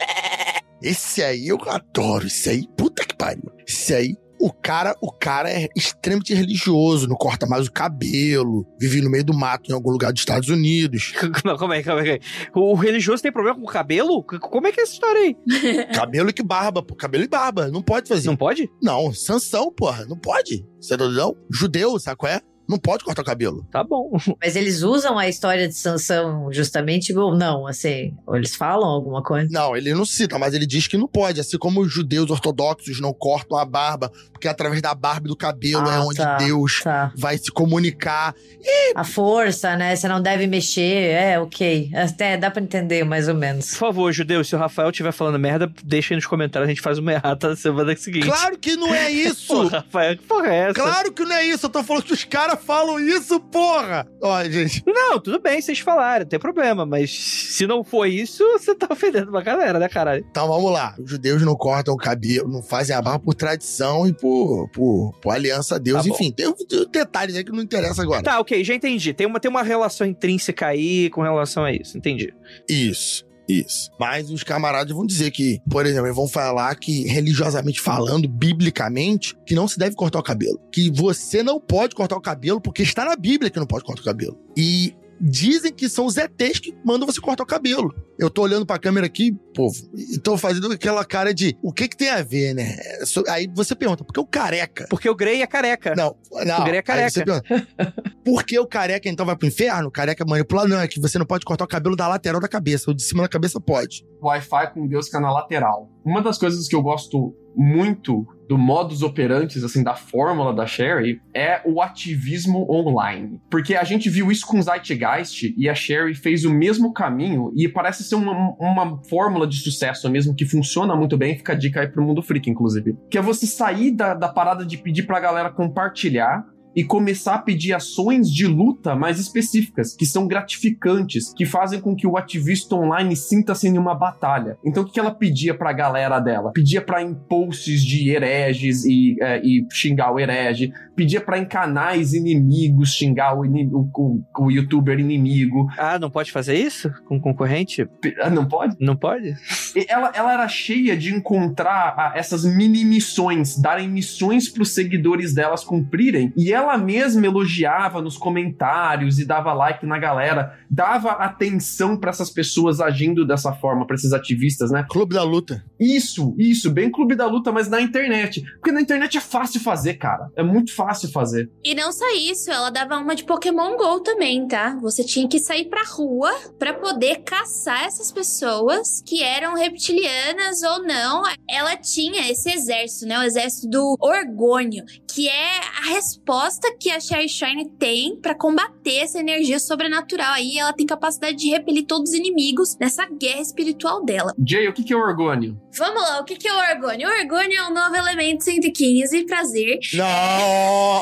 Esse aí eu adoro. Esse aí, puta que pariu. Esse aí o cara, o cara é extremamente religioso, não corta mais o cabelo, vive no meio do mato em algum lugar dos Estados Unidos. Não, calma aí, calma aí. O religioso tem problema com o cabelo? Como é que é essa história aí? cabelo que barba, pô. Cabelo e barba. Não pode fazer. Não pode? Não, sanção, porra. Não pode. Você não? Judeu, sabe qual é? Não pode cortar o cabelo. Tá bom. Mas eles usam a história de Sansão justamente ou não, assim? Ou eles falam alguma coisa? Não, ele não cita, mas ele diz que não pode. Assim como os judeus ortodoxos não cortam a barba, porque através da barba e do cabelo é ah, é onde tá, Deus tá. vai se comunicar. E... A força, né? Você não deve mexer. É, ok. Até dá pra entender, mais ou menos. Por favor, judeu, se o Rafael estiver falando merda, deixa aí nos comentários, a gente faz uma errata na semana seguinte. Claro que não é isso! Pô, Rafael, que porra é essa? Claro que não é isso! Eu tô falando que os caras falam isso, porra! Ó, gente. Não, tudo bem, vocês falaram, não tem problema, mas se não for isso, você tá ofendendo uma galera, né, caralho? Então vamos lá. Os judeus não cortam o cabelo, não fazem a barba por tradição e por, por, por aliança a Deus. Tá Enfim, tem, tem detalhes aí que não interessa agora. Tá, ok, já entendi. Tem uma, tem uma relação intrínseca aí com relação a isso, entendi. Isso. Isso. Mas os camaradas vão dizer que, por exemplo, eles vão falar que, religiosamente falando, biblicamente, que não se deve cortar o cabelo. Que você não pode cortar o cabelo porque está na Bíblia que não pode cortar o cabelo. E dizem que são os ETs que mandam você cortar o cabelo. Eu tô olhando pra câmera aqui, povo, e tô fazendo aquela cara de o que que tem a ver, né? Aí você pergunta, por que o careca? Porque o Grey é careca. Não, não. O Grey é careca. Pergunta, por que o careca então vai pro inferno? O careca manipulado? Não, é que você não pode cortar o cabelo da lateral da cabeça, o de cima da cabeça pode. Wi-Fi com Deus que é na lateral. Uma das coisas que eu gosto muito do modus operantes, assim, da fórmula da Sherry, é o ativismo online. Porque a gente viu isso com Zeitgeist e a Sherry fez o mesmo caminho e parece ser uma, uma fórmula de sucesso mesmo que funciona muito bem. Fica a dica aí pro Mundo Freak, inclusive. Que é você sair da, da parada de pedir pra galera compartilhar e começar a pedir ações de luta mais específicas, que são gratificantes, que fazem com que o ativista online sinta-se em uma batalha. Então, o que ela pedia pra galera dela? Pedia para impulsos de hereges e, é, e xingar o herege, pedia para em canais inimigos xingar o, o, o, youtuber inimigo. Ah, não pode fazer isso com concorrente? Ah, não pode? Não pode? Ela, ela era cheia de encontrar ah, essas mini missões, darem missões pros seguidores delas cumprirem, e ela ela mesma elogiava nos comentários e dava like na galera, dava atenção para essas pessoas agindo dessa forma, para esses ativistas, né? Clube da luta. Isso, isso, bem clube da luta, mas na internet. Porque na internet é fácil fazer, cara. É muito fácil fazer. E não só isso, ela dava uma de Pokémon Go também, tá? Você tinha que sair pra rua para poder caçar essas pessoas que eram reptilianas ou não. Ela tinha esse exército, né? O exército do orgônio, que é a resposta resposta que a Sherry Shine tem para combater essa energia sobrenatural aí. Ela tem capacidade de repelir todos os inimigos nessa guerra espiritual dela. Jay, o que, que é o orgônio? Vamos lá, o que, que é o orgônio? O orgônio é o novo elemento 115, prazer. Não,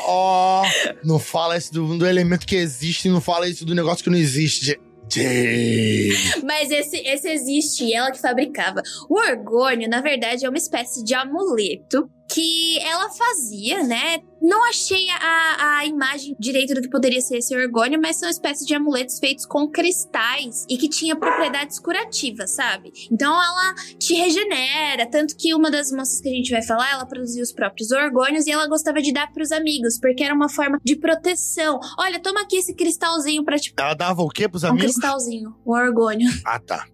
ó, não fala isso do, do elemento que existe, não fala isso do negócio que não existe. Mas esse, esse existe, ela que fabricava. O orgônio, na verdade, é uma espécie de amuleto que ela fazia, né? Não achei a, a imagem direito do que poderia ser esse orgônio, mas são espécies de amuletos feitos com cristais e que tinha propriedades curativas, sabe? Então ela te regenera, tanto que uma das moças que a gente vai falar, ela produzia os próprios orgônios e ela gostava de dar para os amigos, porque era uma forma de proteção. Olha, toma aqui esse cristalzinho para te Ela dava o quê pros um amigos? Um cristalzinho, o orgônio. Ah, tá.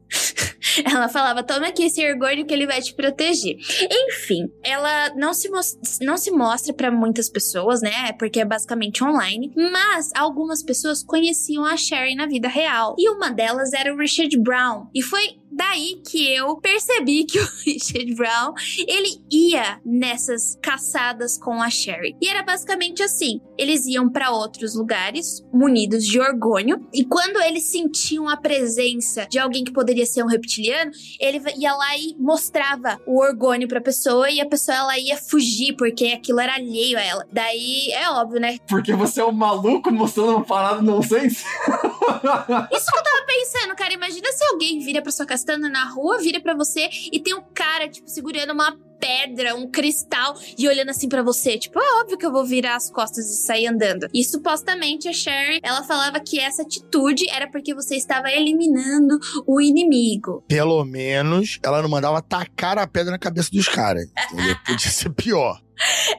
Ela falava: toma aqui esse orgulho que ele vai te proteger. Enfim, ela não se, não se mostra para muitas pessoas, né? Porque é basicamente online. Mas algumas pessoas conheciam a Sherry na vida real. E uma delas era o Richard Brown. E foi Daí que eu percebi que o Richard Brown, ele ia nessas caçadas com a Sherry. E era basicamente assim, eles iam para outros lugares munidos de orgônio e quando eles sentiam a presença de alguém que poderia ser um reptiliano, ele ia lá e mostrava o orgônio pra pessoa e a pessoa ela ia fugir porque aquilo era alheio a ela. Daí é óbvio, né? Porque você é um maluco mostrando uma parada nonsense? Isso que eu tava pensando, cara. Imagina se alguém vira pra sua castana na rua, vira pra você e tem um cara, tipo, segurando uma pedra, um cristal e olhando assim para você. Tipo, é óbvio que eu vou virar as costas e sair andando. E supostamente a Sherry, ela falava que essa atitude era porque você estava eliminando o inimigo. Pelo menos ela não mandava tacar a pedra na cabeça dos caras. Podia ser pior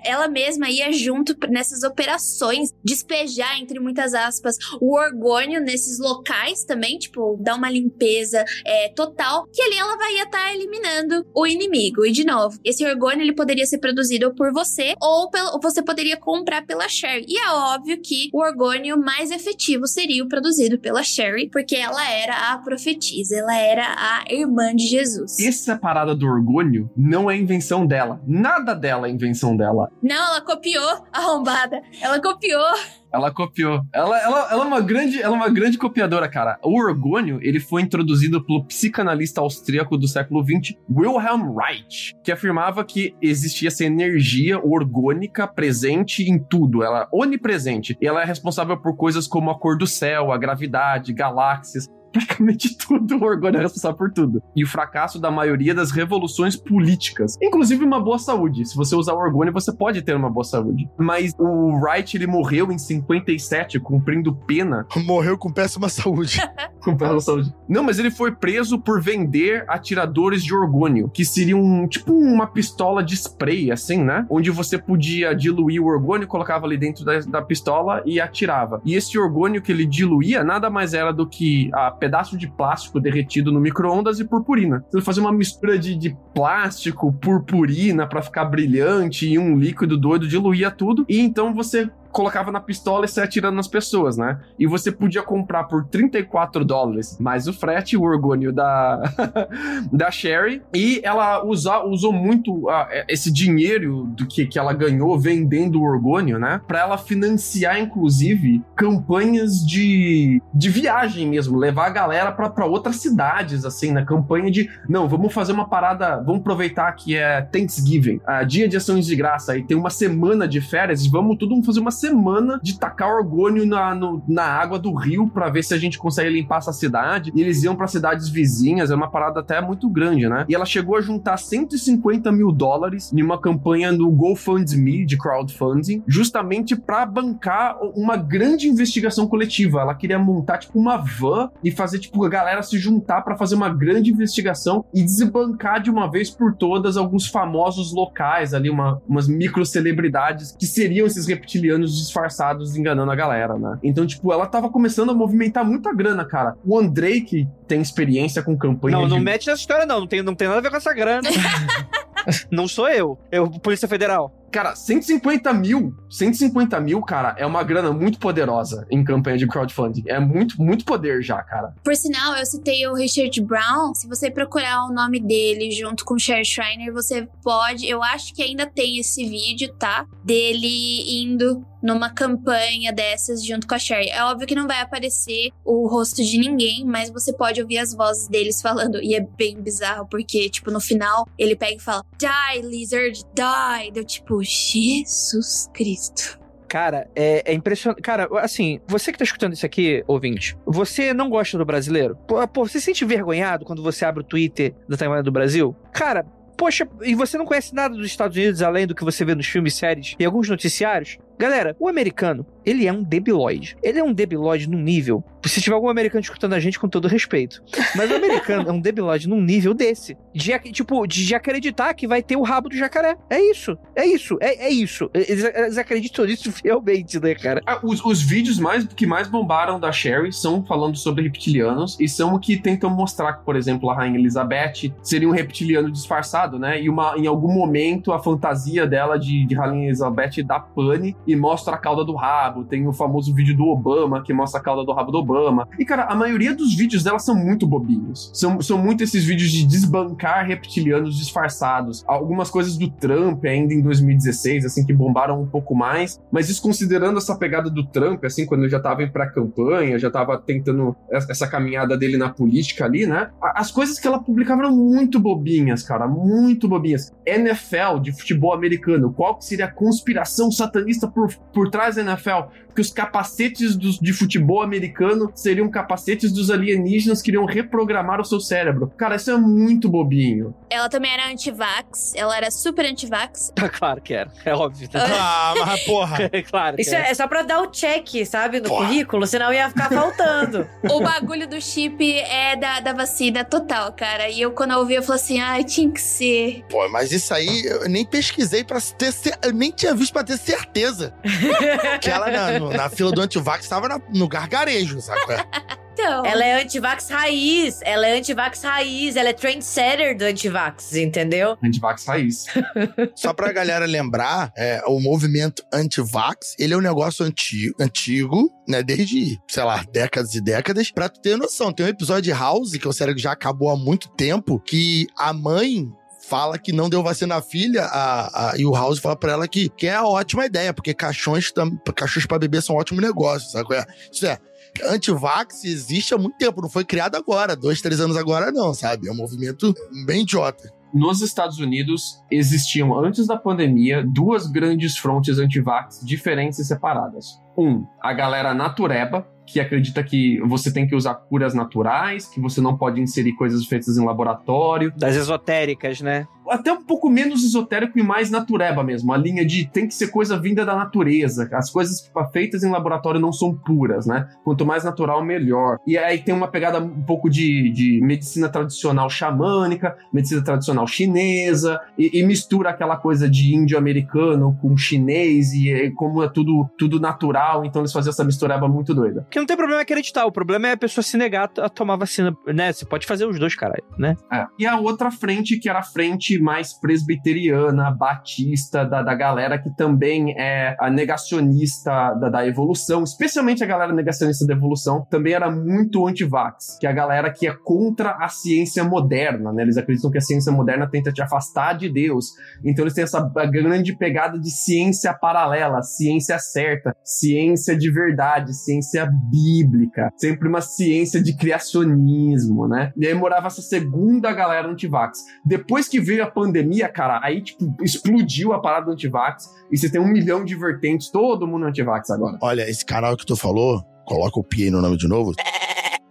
ela mesma ia junto nessas operações, despejar, entre muitas aspas, o orgônio nesses locais também, tipo, dar uma limpeza é, total, que ali ela vai estar tá eliminando o inimigo. E de novo, esse orgônio ele poderia ser produzido por você ou, pelo, você poderia comprar pela Sherry. E é óbvio que o orgônio mais efetivo seria o produzido pela Sherry, porque ela era a profetisa, ela era a irmã de Jesus. Essa parada do orgônio não é invenção dela. Nada dela é invenção dela. Não, ela copiou, arrombada. Ela copiou. Ela copiou. Ela, ela, ela, é uma grande, ela é uma grande copiadora, cara. O orgônio, ele foi introduzido pelo psicanalista austríaco do século XX, Wilhelm Reich, que afirmava que existia essa energia orgânica presente em tudo. Ela é onipresente. E ela é responsável por coisas como a cor do céu, a gravidade, galáxias praticamente tudo, o orgônio é responsável por tudo. E o fracasso da maioria das revoluções políticas, inclusive uma boa saúde. Se você usar o orgônio, você pode ter uma boa saúde. Mas o Wright, ele morreu em 57, cumprindo pena. Morreu com péssima saúde. com péssima saúde. Não, mas ele foi preso por vender atiradores de orgônio, que seriam tipo uma pistola de spray, assim, né? Onde você podia diluir o orgônio, colocava ali dentro da, da pistola e atirava. E esse orgônio que ele diluía nada mais era do que a pedaço de plástico derretido no micro-ondas e purpurina. Você fazer uma mistura de, de plástico, purpurina para ficar brilhante e um líquido doido, diluía tudo. E então você colocava na pistola e saia atirando nas pessoas, né? E você podia comprar por 34 dólares, mais o frete, o orgônio da, da Sherry. E ela usa, usou muito uh, esse dinheiro do que, que ela ganhou vendendo o orgônio, né? Pra ela financiar, inclusive, campanhas de, de viagem mesmo, levar a galera para outras cidades, assim, na campanha de, não, vamos fazer uma parada, vamos aproveitar que é Thanksgiving, uh, dia de ações de graça, aí tem uma semana de férias, vamos tudo fazer uma semana semana de tacar orgônio na, no, na água do rio para ver se a gente consegue limpar essa cidade. E eles iam para cidades vizinhas, é uma parada até muito grande, né? E ela chegou a juntar 150 mil dólares em uma campanha no GoFundMe de crowdfunding, justamente para bancar uma grande investigação coletiva. Ela queria montar tipo uma van e fazer tipo a galera se juntar para fazer uma grande investigação e desbancar de uma vez por todas alguns famosos locais ali, uma, umas micro celebridades que seriam esses reptilianos disfarçados enganando a galera, né? Então, tipo, ela tava começando a movimentar muita grana, cara. O Andrei, que tem experiência com campanha. Não, de... não mete nessa história, não. Não tem, não tem nada a ver com essa grana. não sou eu. Eu, Polícia Federal. Cara, 150 mil, 150 mil, cara, é uma grana muito poderosa em campanha de crowdfunding. É muito, muito poder já, cara. Por sinal, eu citei o Richard Brown. Se você procurar o nome dele junto com o Cher Schreiner, você pode. Eu acho que ainda tem esse vídeo, tá? Dele indo numa campanha dessas junto com a Sherry. É óbvio que não vai aparecer o rosto de ninguém, mas você pode ouvir as vozes deles falando. E é bem bizarro, porque, tipo, no final ele pega e fala: Die, lizard, die. Deu tipo, Jesus Cristo. Cara, é, é, impressionante. Cara, assim, você que tá escutando isso aqui, ouvinte, você não gosta do brasileiro? Pô, pô você se sente envergonhado quando você abre o Twitter da Tamanho do Brasil? Cara, poxa, e você não conhece nada dos Estados Unidos além do que você vê nos filmes, séries e alguns noticiários? Galera, o americano, ele é um debilóide. Ele é um debilóide num nível. Se tiver algum americano escutando a gente, com todo respeito. Mas o americano é um debilóide num nível desse. De, tipo, de, acreditar que vai ter o rabo do jacaré. É isso. É isso. É, é isso. Eles, eles, acreditam nisso fielmente, né, cara? Ah, os, os vídeos mais, que mais bombaram da Sherry são falando sobre reptilianos e são o que tentam mostrar que, por exemplo, a Rainha Elizabeth seria um reptiliano disfarçado, né? E uma, em algum momento a fantasia dela de, de Rainha Elizabeth dá pane e mostra a cauda do rabo. Tem o famoso vídeo do Obama que mostra a cauda do rabo do Obama. E, cara, a maioria dos vídeos dela são muito bobinhos. São, são muito esses vídeos de desbancar reptilianos disfarçados. Algumas coisas do Trump ainda em 2016, assim, que bombaram um pouco mais. Mas isso considerando essa pegada do Trump, assim, quando ele já tava em pré-campanha, já tava tentando essa caminhada dele na política ali, né? As coisas que ela publicava eram muito bobinhas, cara. Muito bobinhas. NFL de futebol americano. Qual que seria a conspiração satanista por, por trás da NFL? que os capacetes dos, de futebol americano seriam capacetes dos alienígenas que iriam reprogramar o seu cérebro. Cara, isso é muito bobinho. Ela também era anti-vax, ela era super anti-vax. claro que era, é óbvio. Né? Ah, mas porra. É claro. Isso é, é, só pra dar o check, sabe, no Porra. currículo, senão ia ficar faltando. o bagulho do chip é da, da vacina total, cara. E eu, quando eu ouvi, eu falei assim, ai, tinha que ser. Pô, mas isso aí eu nem pesquisei pra ter Eu nem tinha visto pra ter certeza. que ela na, na fila do antivax tava na- no gargarejo, sabe? é? Então. ela é antivax raiz, ela é antivax raiz, ela é trendsetter do antivax, entendeu? Antivax raiz. Só pra galera lembrar, é, o movimento anti-vax, ele é um negócio antigo, antigo, né? Desde, sei lá, décadas e décadas. Pra tu ter noção, tem um episódio de House, que é uma série que já acabou há muito tempo, que a mãe fala que não deu vacina à filha a, a- e o House fala pra ela que, que é a ótima ideia, porque caixões, tam- caixões pra bebê são um ótimo negócio, sabe? é? Isso é, antivax existe há muito tempo, não foi criado agora, dois, três anos agora não, sabe? É um movimento bem idiota. Nos Estados Unidos existiam, antes da pandemia, duas grandes frontes antivax diferentes e separadas. Um, a galera natureba, que acredita que você tem que usar curas naturais, que você não pode inserir coisas feitas em laboratório. Das esotéricas, né? Até um pouco menos esotérico e mais natureba mesmo. A linha de tem que ser coisa vinda da natureza. As coisas feitas em laboratório não são puras, né? Quanto mais natural, melhor. E aí tem uma pegada um pouco de, de medicina tradicional xamânica, medicina tradicional chinesa, e, e mistura aquela coisa de índio-americano com chinês, e, e como é tudo, tudo natural, então eles faziam essa mistureba muito doida. Porque não tem problema acreditar, o problema é a pessoa se negar a tomar vacina, né? Você pode fazer os dois, caralho, né? É. E a outra frente, que era a frente mais presbiteriana, batista, da, da galera que também é a negacionista da, da evolução, especialmente a galera negacionista da evolução, também era muito anti-vax, que é a galera que é contra a ciência moderna, né? Eles acreditam que a ciência moderna tenta te afastar de Deus. Então eles têm essa grande pegada de ciência paralela, ciência certa, ciência de verdade, ciência bíblica, sempre uma ciência de criacionismo, né? E aí morava essa segunda galera antivax. Depois que veio a pandemia, cara, aí tipo explodiu a parada do antivax e você tem um milhão de vertentes, todo mundo antivax agora. Olha, esse canal que tu falou, coloca o pi aí no nome de novo.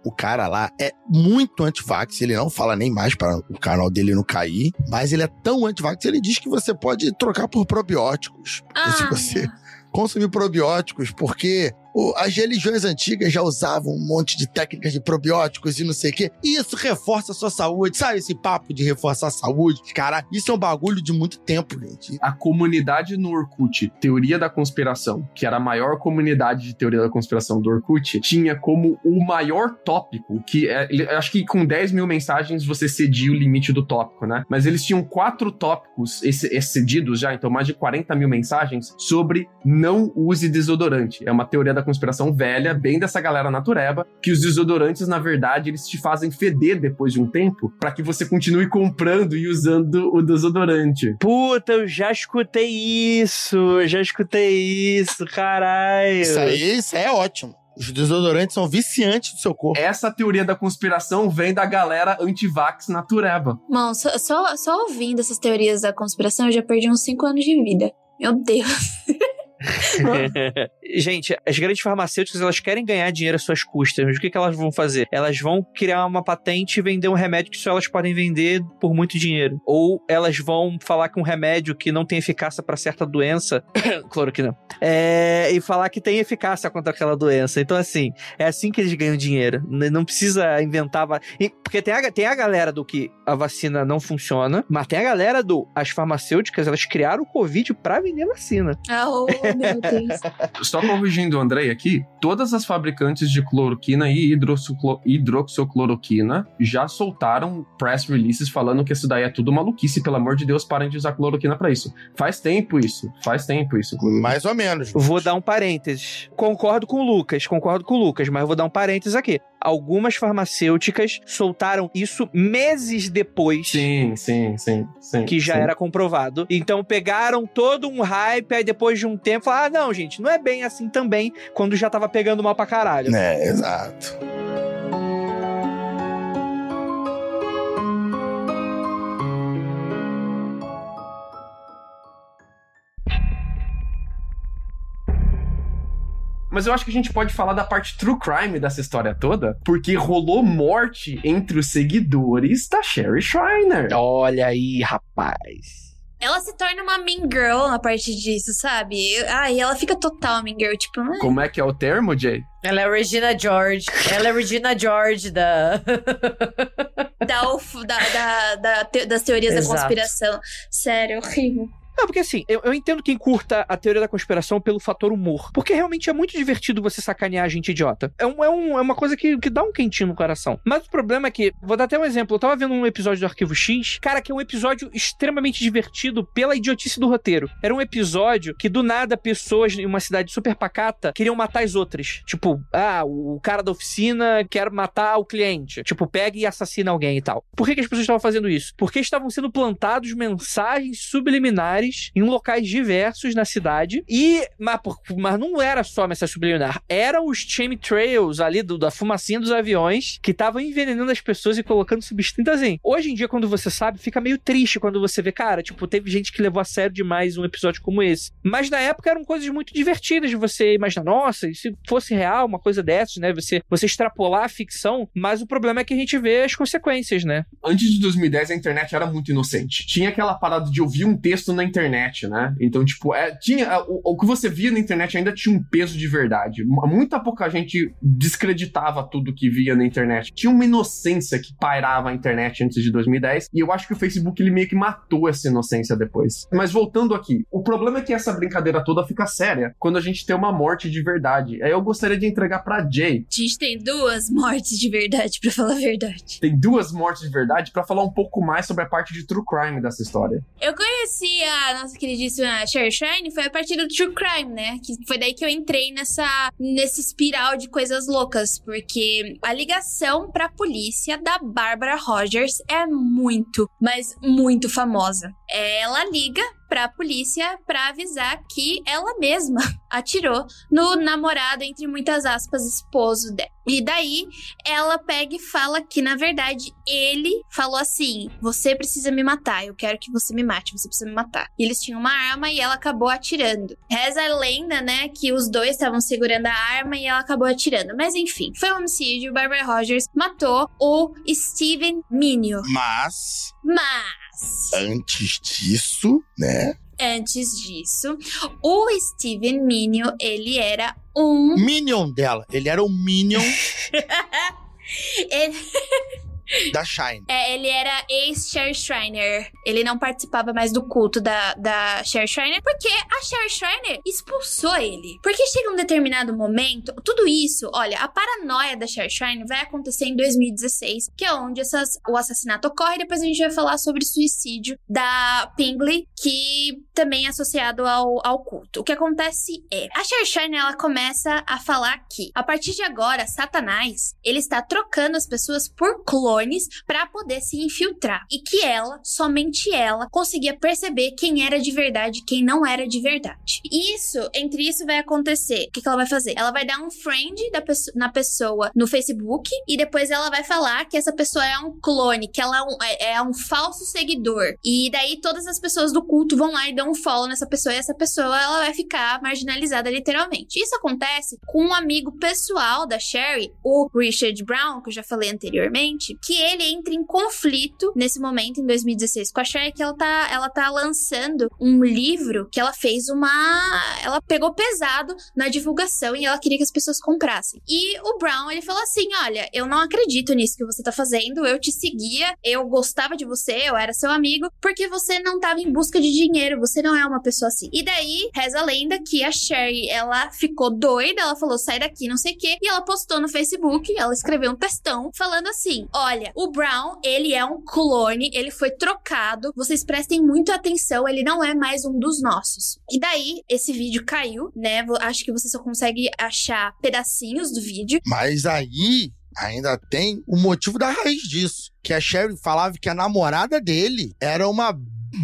O cara lá é muito antivax, ele não fala nem mais para o canal dele não cair, mas ele é tão antivax, ele diz que você pode trocar por probióticos. Se Ah. você consumir probióticos, porque as religiões antigas já usavam um monte de técnicas de probióticos e não sei o quê. E isso reforça a sua saúde. Sabe esse papo de reforçar a saúde? Cara, isso é um bagulho de muito tempo, gente. A comunidade no Orkut, Teoria da Conspiração, que era a maior comunidade de teoria da conspiração do Orkut, tinha como o maior tópico, que é, acho que com 10 mil mensagens você cedia o limite do tópico, né? Mas eles tinham quatro tópicos ex- excedidos já, então mais de 40 mil mensagens, sobre não use desodorante. É uma teoria da conspiração velha, bem dessa galera natureba, que os desodorantes, na verdade, eles te fazem feder depois de um tempo, para que você continue comprando e usando o desodorante. Puta, eu já escutei isso, eu já escutei isso, caralho. Isso aí, isso aí é ótimo. Os desodorantes são viciantes do seu corpo. Essa teoria da conspiração vem da galera anti-vax natureba. Mano, só, só, só ouvindo essas teorias da conspiração, eu já perdi uns 5 anos de vida. Meu Deus. Gente, as grandes farmacêuticas, elas querem ganhar dinheiro às suas custas, mas o que, que elas vão fazer? Elas vão criar uma patente e vender um remédio que só elas podem vender por muito dinheiro. Ou elas vão falar que um remédio que não tem eficácia para certa doença, não, é, e falar que tem eficácia contra aquela doença. Então, assim, é assim que eles ganham dinheiro. Não precisa inventar. Porque tem a, tem a galera do que a vacina não funciona, mas tem a galera do. As farmacêuticas, elas criaram o Covid pra vender vacina. Ah, meu Deus. Só corrigindo o Andrei aqui, todas as fabricantes de cloroquina e hidroxiclo- hidroxocloroquina já soltaram press releases falando que isso daí é tudo maluquice, pelo amor de Deus, parem de usar cloroquina pra isso. Faz tempo isso, faz tempo isso. Mais ou menos. Vou dar um parênteses. Concordo com o Lucas, concordo com o Lucas, mas eu vou dar um parênteses aqui. Algumas farmacêuticas soltaram isso meses depois. Sim, sim, sim, sim. Que já sim. era comprovado. Então pegaram todo um hype, aí depois de um tempo falaram: ah, não, gente, não é bem assim também, quando já tava pegando mal pra caralho. É, exato. Mas eu acho que a gente pode falar da parte true crime dessa história toda, porque rolou morte entre os seguidores da Sherry Shriner. Olha aí, rapaz. Ela se torna uma mean girl a partir disso, sabe? Ai, ela fica total mean girl, tipo... ah, Como é que é o termo, Jay? Ela é a Regina George. Ela é a Regina George da. Da, da, da- da te- das teorias Exato. da conspiração. Sério, horrível. Não, porque assim, eu, eu entendo quem curta a teoria da conspiração pelo fator humor. Porque realmente é muito divertido você sacanear a gente idiota. É, um, é, um- é uma coisa que, que dá um quentinho no coração. Mas o problema é que, vou dar até um exemplo. Eu tava vendo um episódio do Arquivo X, cara, que é um episódio extremamente divertido pela idiotice do roteiro. Era um episódio que do nada pessoas em uma cidade super pacata queriam matar as outras. Tipo, ah, o cara da oficina quer matar o cliente. Tipo, pega e assassina alguém e tal. Por que, que as pessoas estavam fazendo isso? Porque estavam sendo plantados mensagens subliminares em locais diversos na cidade. E, mas, mas não era só mensagem subliminar. Eram os chemtrails ali do, da fumacinha dos aviões que estavam envenenando as pessoas e colocando substâncias. Então, assim, hoje em dia, quando você sabe, fica meio triste quando você vê, cara, tipo, teve gente que levou a sério demais um episódio como esse. Mas na época eram coisas muito divertidas de você imaginar, nossa, se fosse real uma coisa dessas, né? Você, você extrapolar a ficção, mas o problema é que a gente vê as consequências, né? Antes de 2010, a internet era muito inocente. Tinha aquela parada de ouvir um texto na internet, né? Então, tipo, é, tinha o, o que você via na internet ainda tinha um peso de verdade. Muita pouca gente descreditava tudo que via na internet. Tinha uma inocência que pairava a internet antes de 2010, e eu acho que o Facebook ele meio que matou essa inocência depois. Mas voltando aqui, o problema é que essa brincadeira toda fica séria quando a gente tem uma morte de verdade. Aí eu gostaria de entregar pra Jay. A gente tem duas mortes de verdade, pra falar a verdade. Tem duas mortes de verdade pra falar um pouco mais sobre a parte de true crime dessa história. Eu conheci a nossa queridíssima Sherry Shine, foi a partir do True Crime, né? Que foi daí que eu entrei nessa nesse espiral de coisas loucas, porque a ligação pra polícia da Barbara Rogers é muito, mas muito famosa. Ela liga pra polícia pra avisar que ela mesma atirou no namorado, entre muitas aspas, esposo dela. E daí ela pega e fala que, na verdade, ele falou assim: Você precisa me matar, eu quero que você me mate, você precisa me matar. E eles tinham uma arma e ela acabou atirando. Reza a lenda, né, que os dois estavam segurando a arma e ela acabou atirando. Mas enfim, foi um homicídio. Barbara Rogers matou o Steven Minio. Mas, Mas. antes disso, né? Antes disso, o Steven Minio, ele era um. Minion dela. Ele era o Minion Ele, da Shine. é, ele era ex-Sher Shriner. Ele não participava mais do culto da, da Sher Shriner, porque a Sher Shriner expulsou ele. Porque chega um determinado momento, tudo isso, olha, a paranoia da Sher Shriner vai acontecer em 2016, que é onde essas, o assassinato ocorre. Depois a gente vai falar sobre o suicídio da Pingley, que também é associado ao, ao culto. O que acontece é, a Sher Shriner, ela começa a falar que, a partir de agora, Satanás, ele está trocando as pessoas por clones para poder se infiltrar. E que ela, somente ela, conseguia perceber quem era de verdade e quem não era de verdade. Isso, entre isso vai acontecer. O que, que ela vai fazer? Ela vai dar um friend pesso- na pessoa no Facebook e depois ela vai falar que essa pessoa é um clone, que ela é um, é- é um falso seguidor. E daí todas as pessoas do culto vão lá e dão um follow nessa pessoa e essa pessoa ela vai ficar marginalizada literalmente. Isso acontece com um amigo pessoal da Sherry, o Richard Brown, que eu já falei anteriormente, que ele entra em conflito nesse momento, em 2016, com a Cher, que ela tá, ela tá lançando um livro que ela fez uma. Ela pegou pesado na divulgação e ela queria que as pessoas comprassem. E o Brown, ele falou assim: Olha, eu não acredito nisso que você tá fazendo, eu te seguia, eu gostava de você, eu era seu amigo, porque você não tava em busca de dinheiro, você não é uma pessoa assim. E daí, reza a lenda que a Sherry, ela ficou doida, ela falou: sai daqui, não sei o quê, e ela postou no Facebook, ela escreveu um textão falando assim: Olha, o Brown, ele é um clone, ele foi trocado, vocês prestem muita atenção, ele não é mais um dos nossos. E daí, esse vídeo caiu, né? Acho que você só consegue achar pedacinhos do vídeo. Mas aí ainda tem o motivo da raiz disso. Que a Sherry falava que a namorada dele era uma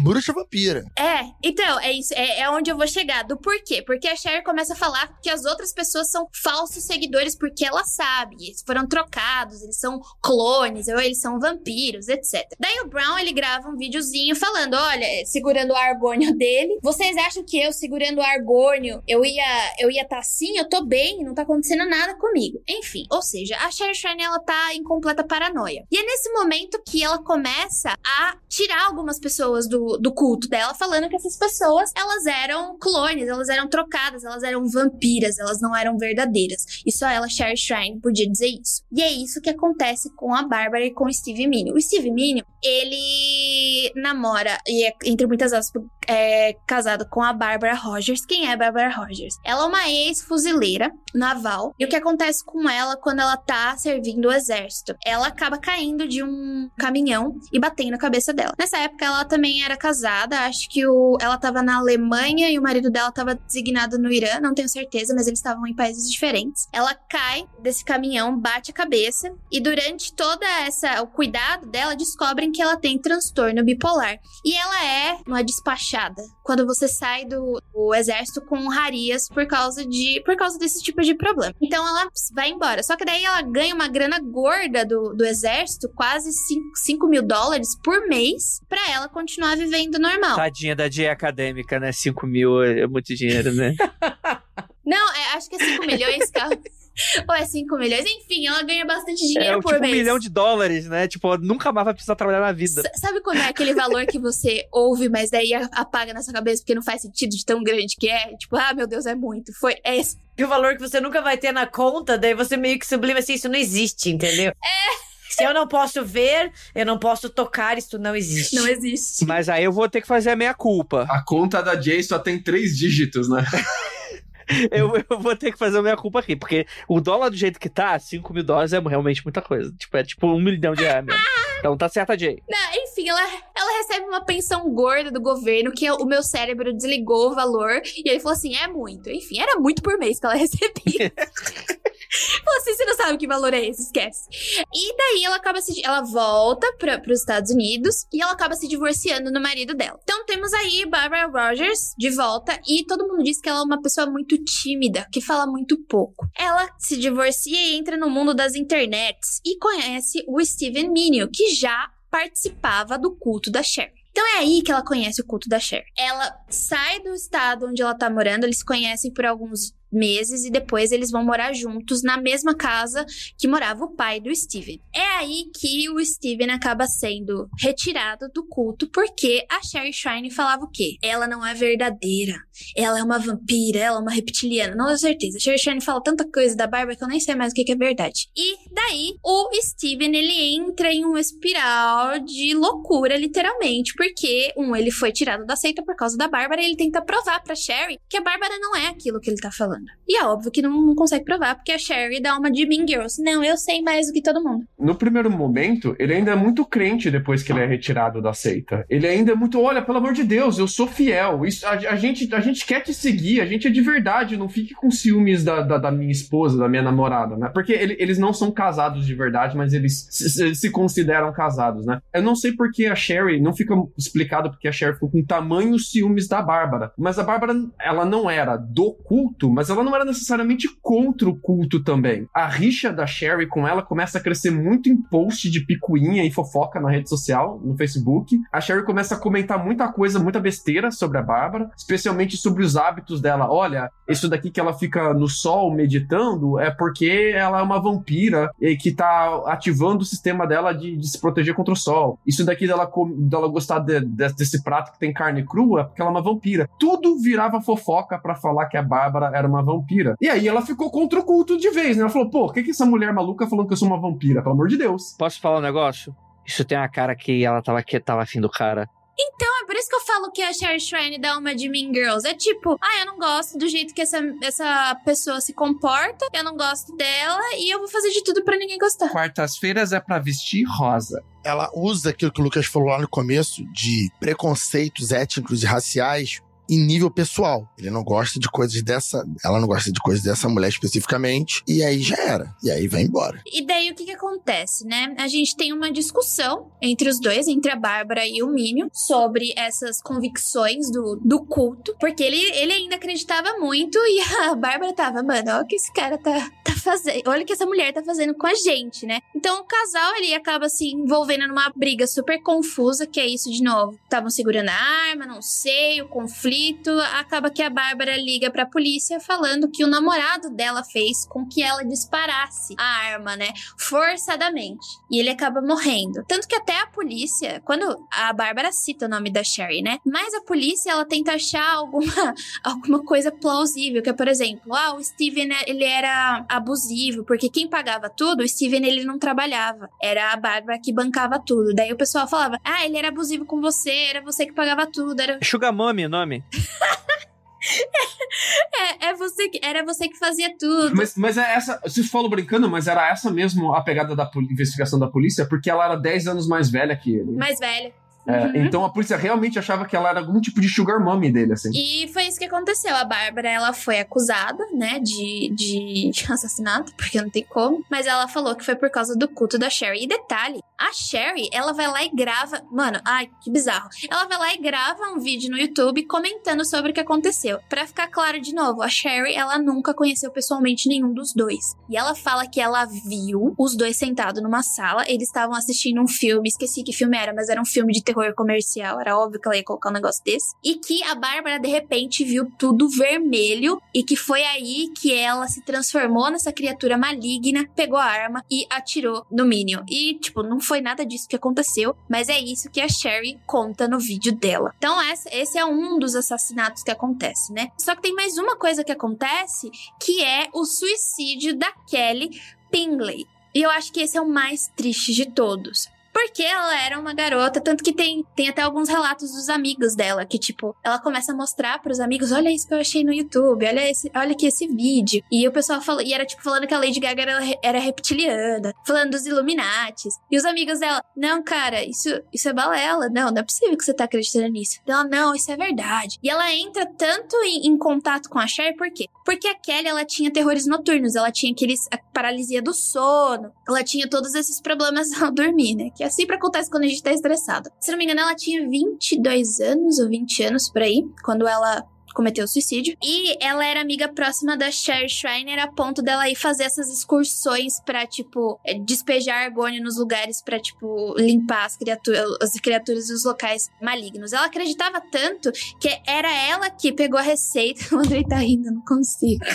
bruxa vampira. É, então, é isso. É, é, onde eu vou chegar. Do porquê? Porque a Cher começa a falar que as outras pessoas são falsos seguidores porque ela sabe. Eles foram trocados, eles são clones, ou eles são vampiros, etc. Daí o Brown, ele grava um videozinho falando, olha, segurando o argônio dele. Vocês acham que eu segurando o argônio, eu ia eu ia tá assim? Eu tô bem, não tá acontecendo nada comigo. Enfim, ou seja, a Cher Shine, ela tá em completa paranoia. E é nesse momento que ela começa a tirar algumas pessoas do do, culto dela, falando que essas pessoas, elas eram clones, elas eram trocadas, elas eram vampiras, elas não eram verdadeiras. E só ela, Sherry Shrine, podia dizer isso. E é isso que acontece com a Bárbara e com o Steve Minion. O Steve Minion, ele namora, e é, entre muitas aspas, é casado com a Barbara Rogers. Quem é a Barbara Rogers? Ela é uma ex-fuzileira naval. E o que acontece com ela quando ela tá servindo o exército? Ela acaba caindo de um caminhão e batendo a cabeça dela. Nessa época, ela também era casada. Acho que o, ela tava na Alemanha e o marido dela tava designado no Irã. Não tenho certeza, mas eles estavam em países diferentes. Ela cai desse caminhão, bate a cabeça. E durante toda essa o cuidado dela, descobrem que ela tem transtorno bipolar. E ela é uma despachada quando você sai do, do exército com rarias por causa de por causa desse tipo de problema. Então ela vai embora. Só que daí ela ganha uma grana gorda do, do exército, quase 5 mil dólares por mês, para ela continuar vivendo normal. Tadinha da dia acadêmica, né? 5 mil é muito dinheiro, né? Não, é, acho que é 5 milhões, cara. Ou é 5 milhões? Enfim, ela ganha bastante dinheiro é, por tipo mês. um milhão de dólares, né? Tipo, nunca mais vai precisar trabalhar na vida. S sabe quando é aquele valor que você ouve, mas daí apaga na sua cabeça porque não faz sentido de tão grande que é? Tipo, ah, meu Deus, é muito. Foi esse. E o valor que você nunca vai ter na conta, daí você meio que sublima assim, isso não existe, entendeu? É. Se eu não posso ver, eu não posso tocar, isso não existe. Não existe. Mas aí eu vou ter que fazer a meia culpa. A conta da Jay só tem três dígitos, né? eu, eu vou ter que fazer a minha culpa aqui, porque o dólar do jeito que tá, 5 mil dólares é realmente muita coisa. Tipo, é tipo um milhão de reais mesmo. Então tá certa, Jay. Não, enfim, ela, ela recebe uma pensão gorda do governo, que o meu cérebro desligou o valor, e ele falou assim: é muito. Enfim, era muito por mês que ela recebia. Falou assim, você não sabe que valor é esse, esquece. E daí ela acaba se. Ela volta para os Estados Unidos e ela acaba se divorciando do marido dela. Então temos aí Barbara Rogers de volta e todo mundo diz que ela é uma pessoa muito tímida, que fala muito pouco. Ela se divorcia e entra no mundo das internets e conhece o Steven Minion, que já participava do culto da Cher. Então é aí que ela conhece o culto da Cher. Ela sai do estado onde ela tá morando, eles se conhecem por alguns meses e depois eles vão morar juntos na mesma casa que morava o pai do Steven. É aí que o Steven acaba sendo retirado do culto porque a Sherry Shrine falava o quê? Ela não é verdadeira. Ela é uma vampira, ela é uma reptiliana. Não tenho certeza. A Sherry Shrine fala tanta coisa da Barbara que eu nem sei mais o que é verdade. E daí o Steven ele entra em uma espiral de loucura, literalmente, porque um, ele foi tirado da seita por causa da Bárbara e ele tenta provar pra Sherry que a Bárbara não é aquilo que ele tá falando. E é óbvio que não, não consegue provar, porque a Sherry dá uma de Mean Girls. Não, eu sei mais do que todo mundo. No primeiro momento, ele ainda é muito crente depois que ele é retirado da seita. Ele ainda é muito, olha, pelo amor de Deus, eu sou fiel. Isso, a, a gente, a gente quer te seguir, a gente é de verdade, não fique com ciúmes da, da, da minha esposa, da minha namorada, né? Porque ele, eles não são casados de verdade, mas eles se, se, consideram casados, né? Eu não sei porque a Sherry, não fica explicado porque a Sherry ficou com tamanho ciúmes da Bárbara. Mas a Bárbara, ela não era do culto, mas ela não era necessariamente contra o culto também. A rixa da Sherry com ela começa a crescer muito em post de picuinha e fofoca na rede social, no Facebook. A Sherry começa a comentar muita coisa, muita besteira sobre a Bárbara, especialmente sobre os hábitos dela. Olha, isso daqui que ela fica no sol meditando é porque ela é uma vampira e que tá ativando o sistema dela de, de se proteger contra o sol. Isso daqui dela, dela gostar de, de, desse prato que tem carne crua, porque ela é uma vampira. Tudo virava fofoca para falar que a Bárbara era uma vampira. E aí ela ficou contra o culto de vez, né? Ela falou, pô, o que que essa mulher maluca falando que eu sou uma vampira? Pelo amor de Deus. Posso falar um negócio? Isso tem a cara que ela tava, que tava afim do cara. Então, é por isso que eu falo que a Sherry Shrine dá uma de Mean Girls. É tipo, ah, eu não gosto do jeito que essa, essa pessoa se comporta, eu não gosto dela e eu vou fazer de tudo para ninguém gostar. Quartas-feiras é para vestir rosa. Ela usa aquilo que o Lucas falou lá no começo de preconceitos étnicos e raciais em nível pessoal. Ele não gosta de coisas dessa. Ela não gosta de coisas dessa mulher especificamente. E aí já era. E aí vai embora. E daí o que, que acontece, né? A gente tem uma discussão entre os dois, entre a Bárbara e o Minion, sobre essas convicções do, do culto. Porque ele, ele ainda acreditava muito e a Bárbara tava, mano, o que esse cara tá fazendo. Olha o que essa mulher tá fazendo com a gente, né? Então o casal ele acaba se envolvendo numa briga super confusa, que é isso de novo. Estavam segurando a arma, não sei, o conflito acaba que a Bárbara liga pra polícia falando que o namorado dela fez com que ela disparasse a arma, né? Forçadamente. E ele acaba morrendo. Tanto que até a polícia, quando a Bárbara cita o nome da Sherry, né? Mas a polícia, ela tenta achar alguma, alguma coisa plausível, que é, por exemplo, ah, o Steven, ele era abusivo, porque quem pagava tudo, o Steven, ele não trabalhava. Era a Bárbara que bancava tudo. Daí o pessoal falava, ah, ele era abusivo com você, era você que pagava tudo, era... Sugar Mommy, o nome? é, é você que, era você que fazia tudo. Mas, mas é essa. Vocês falam brincando, mas era essa mesmo a pegada da investigação da polícia, porque ela era 10 anos mais velha que ele. Mais velha. É, uhum. Então a polícia realmente achava que ela era algum tipo de sugar mommy dele, assim. E foi isso que aconteceu. A Bárbara, ela foi acusada, né, de, de, de assassinato, porque não tem como. Mas ela falou que foi por causa do culto da Sherry. E detalhe, a Sherry, ela vai lá e grava. Mano, ai, que bizarro. Ela vai lá e grava um vídeo no YouTube comentando sobre o que aconteceu. Para ficar claro de novo, a Sherry, ela nunca conheceu pessoalmente nenhum dos dois. E ela fala que ela viu os dois sentados numa sala. Eles estavam assistindo um filme, esqueci que filme era, mas era um filme de terror terror comercial, era óbvio que ela ia colocar um negócio desse. E que a Bárbara, de repente, viu tudo vermelho e que foi aí que ela se transformou nessa criatura maligna, pegou a arma e atirou no Minion. E, tipo, não foi nada disso que aconteceu, mas é isso que a Sherry conta no vídeo dela. Então, esse é um dos assassinatos que acontece, né? Só que tem mais uma coisa que acontece, que é o suicídio da Kelly Pingley. E eu acho que esse é o mais triste de todos. Porque ela era uma garota, tanto que tem, tem até alguns relatos dos amigos dela, que, tipo, ela começa a mostrar pros amigos: olha isso que eu achei no YouTube, olha, esse, olha aqui esse vídeo. E o pessoal falou, e era tipo falando que a Lady Gaga era, era reptiliana, falando dos Illuminates. E os amigos dela, não, cara, isso, isso é balela. Não, não é possível que você tá acreditando nisso. Ela, não, isso é verdade. E ela entra tanto em, em contato com a Cher, por quê? Porque a Kelly, ela tinha terrores noturnos, ela tinha aqueles, a paralisia do sono, ela tinha todos esses problemas ao dormir, né? Que que sempre acontece quando a gente tá estressado. Se não me engano, ela tinha 22 anos ou 20 anos por aí, quando ela cometeu suicídio. E ela era amiga próxima da Sherry Schreiner a ponto dela ir fazer essas excursões para tipo, despejar argônio nos lugares para tipo, limpar as criaturas, as criaturas dos locais malignos. Ela acreditava tanto que era ela que pegou a receita. O Andrei tá rindo, não consigo.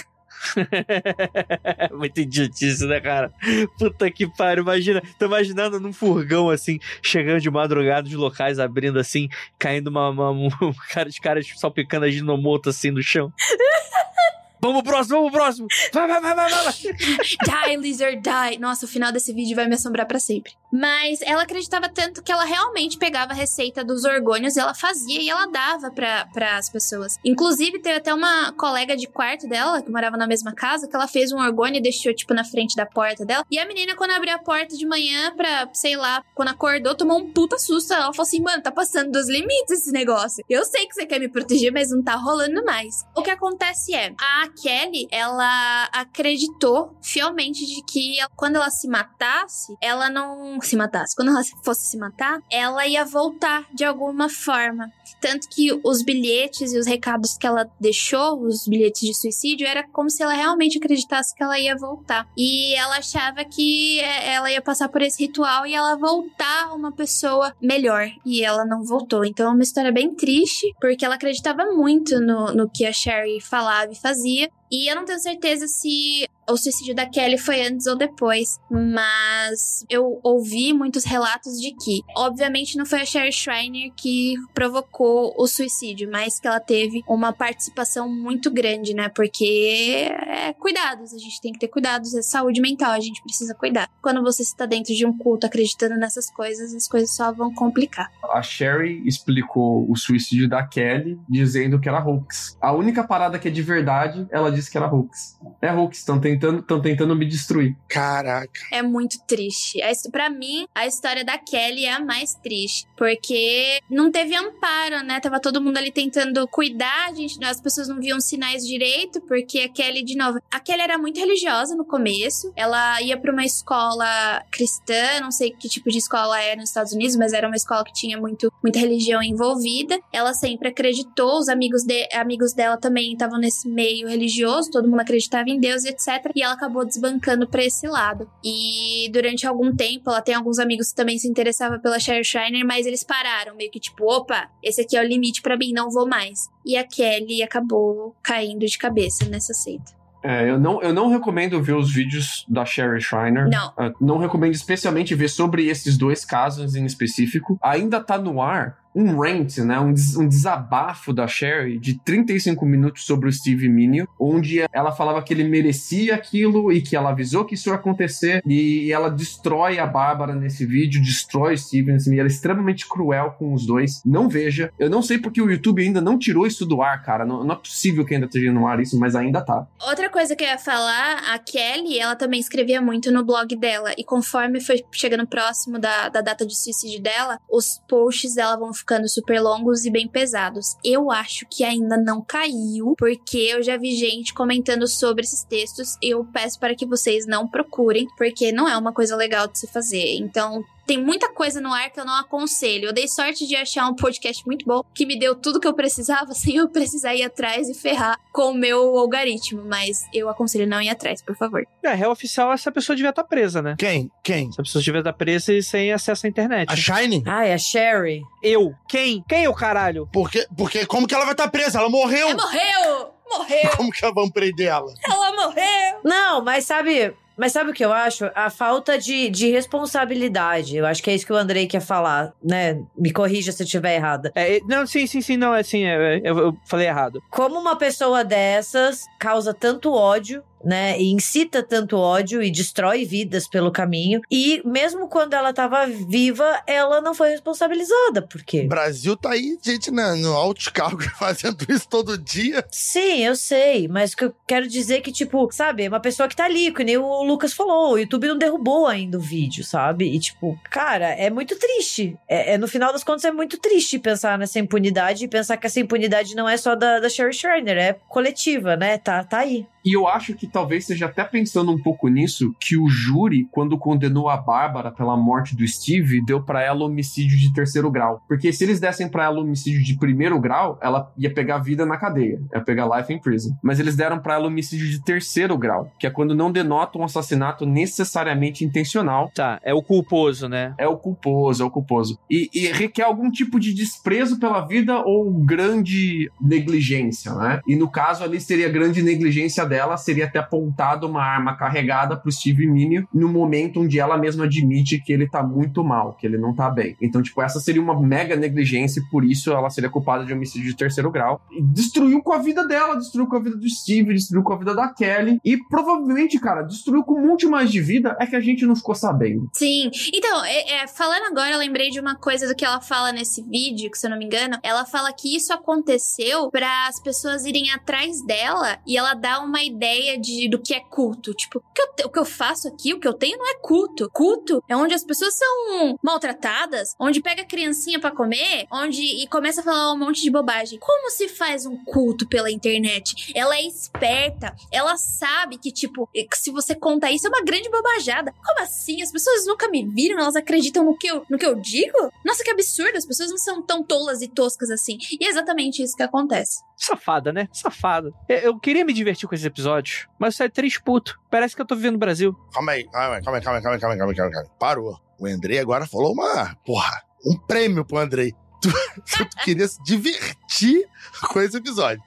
Muito idiotice, né, cara? Puta que pariu. Imagina, tô imaginando num furgão assim, chegando de madrugada de locais, abrindo assim, caindo uma, uma, um cara de caras salpicando a ginomoto assim no chão. Vamos pro próximo, vamos pro próximo. Vai, vai, vai, vai, vai. die, lizard, die. Nossa, o final desse vídeo vai me assombrar para sempre. Mas ela acreditava tanto que ela realmente pegava a receita dos orgônios e ela fazia e ela dava para as pessoas. Inclusive, teve até uma colega de quarto dela, que morava na mesma casa, que ela fez um orgônio e deixou, tipo, na frente da porta dela. E a menina, quando abriu a porta de manhã pra, sei lá, quando acordou, tomou um puta susto. Ela falou assim, mano, tá passando dos limites esse negócio. Eu sei que você quer me proteger, mas não tá rolando mais. O que acontece é, a Kelly, ela acreditou fielmente de que quando ela se matasse, ela não se matasse. Quando ela fosse se matar, ela ia voltar de alguma forma. Tanto que os bilhetes e os recados que ela deixou, os bilhetes de suicídio, era como se ela realmente acreditasse que ela ia voltar. E ela achava que é, ela ia passar por esse ritual e ela voltar uma pessoa melhor. E ela não voltou. Então é uma história bem triste, porque ela acreditava muito no, no que a Sherry falava e fazia. E eu não tenho certeza se o suicídio da Kelly foi antes ou depois, mas eu ouvi muitos relatos de que, obviamente, não foi a Sherry Schreiner que provocou o suicídio, mas que ela teve uma participação muito grande, né? Porque é cuidados, a gente tem que ter cuidados, é saúde mental, a gente precisa cuidar. Quando você está dentro de um culto acreditando nessas coisas, as coisas só vão complicar. A Sherry explicou o suicídio da Kelly dizendo que era hoax. A única parada que é de verdade, ela disse que era hoax. É hoax, estão tentando, tão tentando me destruir. Caraca. É muito triste. Para mim, a história da Kelly é a mais triste, porque não teve amparo, né? Tava todo mundo ali tentando cuidar, gente, as pessoas não viam sinais direito, porque a Kelly, de novo, a Kelly era muito religiosa no começo. Ela ia para uma escola cristã, não sei que tipo de escola é nos Estados Unidos, mas era uma escola que tinha muito, muita religião envolvida. Ela sempre acreditou, os amigos, de, amigos dela também estavam nesse meio religioso, todo mundo acreditava em Deus, etc. E ela acabou desbancando para esse lado. E durante algum tempo, ela tem alguns amigos que também se interessavam pela Sherry Shiner, mas eles pararam, meio que tipo, opa, esse aqui é o limite para mim, não vou mais. E a Kelly acabou caindo de cabeça nessa seita. É, eu não, eu não recomendo ver os vídeos da Sherry Schreiner. Não. Uh, não recomendo especialmente ver sobre esses dois casos em específico. Ainda tá no ar um rant, né, um, des um, desabafo da Sherry de 35 minutos sobre o Steve Minio, onde ela falava que ele merecia aquilo e que ela avisou que isso ia acontecer e ela destrói a Bárbara nesse vídeo, destrói o Steven, assim, ela é extremamente cruel com os dois. Não veja. Eu não sei porque o YouTube ainda não tirou isso do ar, cara. Não, não é possível que ainda esteja no ar isso, mas ainda tá. Outra coisa que eu ia falar, a Kelly, ela também escrevia muito no blog dela e conforme foi chegando próximo da, da data de suicídio dela, os posts dela vão ficando super longos e bem pesados. Eu acho que ainda não caiu, porque eu já vi gente comentando sobre esses textos. Eu peço para que vocês não procurem, porque não é uma coisa legal de se fazer. Então, tem muita coisa no ar que eu não aconselho. Eu dei sorte de achar um podcast muito bom que me deu tudo que eu precisava sem eu precisar ir atrás e ferrar com o meu algoritmo. Mas eu aconselho não ir atrás, por favor. É, real oficial, essa pessoa devia estar presa, né? Quem? Quem? Essa pessoa devia estar presa e sem acesso à internet. A Shine? Ah, é a Sherry. Eu? Quem? Quem é o caralho? Porque, porque como que ela vai estar presa? Ela morreu! Ela morreu! Morreu! Como que vão prender ela? Ela morreu! Não, mas sabe, mas sabe o que eu acho? A falta de, de responsabilidade. Eu acho que é isso que o Andrei quer falar, né? Me corrija se eu estiver errada. É, não, sim, sim, sim, não, é assim, é, eu, eu falei errado. Como uma pessoa dessas causa tanto ódio né? E incita tanto ódio e destrói vidas pelo caminho. E mesmo quando ela estava viva, ela não foi responsabilizada. Por quê? O Brasil tá aí, gente, né, no alto cargo fazendo isso todo dia. Sim, eu sei. Mas o que eu quero dizer é que, tipo, sabe, uma pessoa que tá ali, que nem o Lucas falou, o YouTube não derrubou ainda o vídeo, sabe? E, tipo, cara, é muito triste. É, é no final das contas, é muito triste pensar nessa impunidade e pensar que essa impunidade não é só da, da Sherry Schreiner, é coletiva, né? Tá, tá aí. E eu acho que talvez seja até pensando um pouco nisso, que o júri, quando condenou a Bárbara pela morte do Steve, deu para ela homicídio de terceiro grau. Porque se eles dessem para ela homicídio de primeiro grau, ela ia pegar vida na cadeia, ia pegar life in prison. Mas eles deram para ela homicídio de terceiro grau, que é quando não denota um assassinato necessariamente intencional. Tá, é o culposo, né? É o culposo, é o culposo. E, e requer algum tipo de desprezo pela vida ou grande negligência, né? E no caso ali seria grande negligência dela, seria ter apontado uma arma carregada pro Steve Minio no momento onde ela mesma admite que ele tá muito mal, que ele não tá bem. Então, tipo, essa seria uma mega negligência e por isso ela seria culpada de homicídio de terceiro grau. E destruiu com a vida dela, destruiu com a vida do Steve, destruiu com a vida da Kelly e provavelmente, cara, destruiu com um monte mais de vida, é que a gente não ficou sabendo. Sim. Então, é, é, falando agora, eu lembrei de uma coisa do que ela fala nesse vídeo, que se eu não me engano, ela fala que isso aconteceu para as pessoas irem atrás dela e ela dá uma ideia de, do que é culto. Tipo, o que, eu, o que eu faço aqui, o que eu tenho não é culto. Culto é onde as pessoas são maltratadas, onde pega a criancinha para comer, onde e começa a falar um monte de bobagem. Como se faz um culto pela internet? Ela é esperta, ela sabe que, tipo, se você conta isso é uma grande bobajada. Como assim? As pessoas nunca me viram, elas acreditam no que eu, no que eu digo? Nossa, que absurdo, as pessoas não são tão tolas e toscas assim. E é exatamente isso que acontece. Safada, né? Safada. Eu, eu queria me divertir com esses episódios, mas sai três puto. Parece que eu tô vivendo no Brasil. Calma aí, calma aí, calma aí, calma aí, calma aí, calma aí, calma aí, calma aí. Parou. O Andrei agora falou uma, porra, um prêmio pro Andrei. Tu, tu queria se divertir com esse episódio.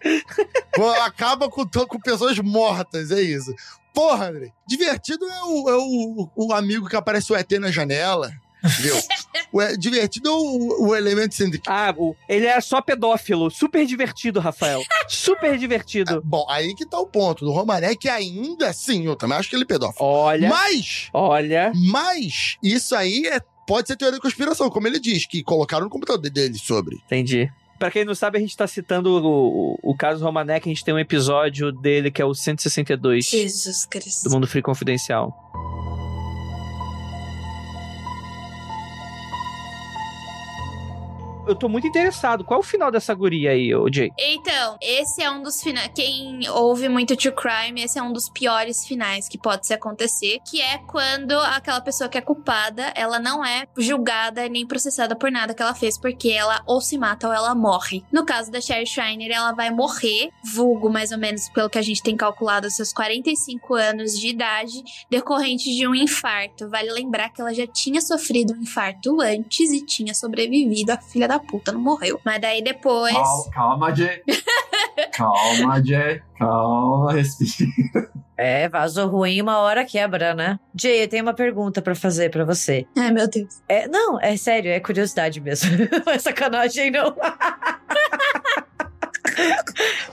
Acaba com, com pessoas mortas, é isso. Porra, André. Divertido é o, é o, o amigo que aparece o ET na janela. É- divertido é o, o elemento sindicato. Ah, o- ele é só pedófilo. Super divertido, Rafael. Super divertido. Bom, aí que tá o ponto do Romané, que ainda assim, eu também acho que ele é pedófilo. Olha, Mas, olha. mas, isso aí é, pode ser teoria da conspiração, como ele diz, que colocaram no computador dele sobre. Entendi. Pra quem não sabe, a gente tá citando o, o, o caso Romanek, a gente tem um episódio dele que é o 162 Jesus Cristo. do Mundo Free Confidencial. Eu tô muito interessado. Qual é o final dessa guria aí, ô Jay? Então, esse é um dos finais. Quem ouve muito True Crime, esse é um dos piores finais que pode se acontecer. Que é quando aquela pessoa que é culpada, ela não é julgada nem processada por nada que ela fez, porque ela ou se mata ou ela morre. No caso da Sherry Schreiner, ela vai morrer, vulgo mais ou menos pelo que a gente tem calculado, seus 45 anos de idade, decorrente de um infarto. Vale lembrar que ela já tinha sofrido um infarto antes e tinha sobrevivido. A filha da puta não morreu. Mas daí depois. Calma, calma, Jay. calma, Jay. Calma, respira. É, vaso ruim uma hora quebra, né? Jay, eu tenho uma pergunta pra fazer pra você. Ai, meu Deus. É, não, é sério, é curiosidade mesmo. Não é sacanagem, não.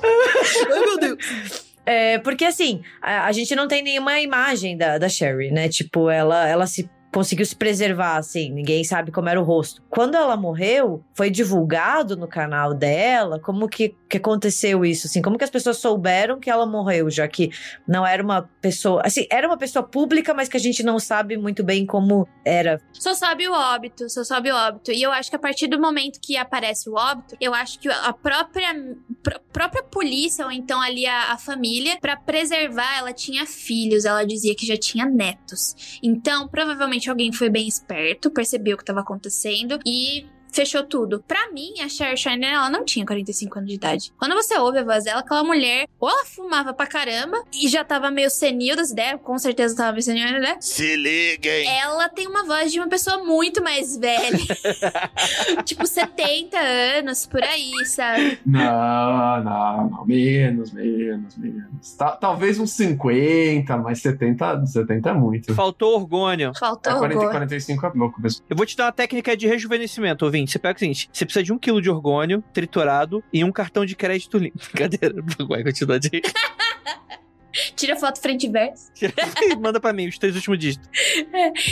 Ai, meu Deus. É, porque assim, a, a gente não tem nenhuma imagem da, da Sherry, né? Tipo, ela, ela se conseguiu se preservar, assim, ninguém sabe como era o rosto. Quando ela morreu, foi divulgado no canal dela, como que, que aconteceu isso, assim, como que as pessoas souberam que ela morreu, já que não era uma pessoa, assim, era uma pessoa pública, mas que a gente não sabe muito bem como era. Só sobe o óbito, só sobe o óbito. E eu acho que a partir do momento que aparece o óbito, eu acho que a própria, pr- própria polícia, ou então ali a, a família, pra preservar, ela tinha filhos, ela dizia que já tinha netos. Então, provavelmente alguém foi bem esperto, percebeu o que tava acontecendo e. Fechou tudo. Pra mim, a Sherry Shiner, ela não tinha 45 anos de idade. Quando você ouve a voz dela, aquela mulher, ou ela fumava pra caramba e já tava meio senil das ideias, com certeza tava meio senil ideias, Se liguem! ela tem uma voz de uma pessoa muito mais velha. tipo, 70 anos, por aí, sabe? Não, não, não. Menos, menos, menos. Ta- talvez uns 50, mas 70, 70 é muito. Faltou orgônio. É, Faltou 40 e orgulho. 45 é pouco mesmo. Eu vou te dar uma técnica de rejuvenescimento, ouvinte. Você pega o seguinte: você precisa de um quilo de orgônio triturado e um cartão de crédito limpo. Brincadeira, vai continuar de. Tira foto frente e verso. Manda pra mim os três últimos dígitos.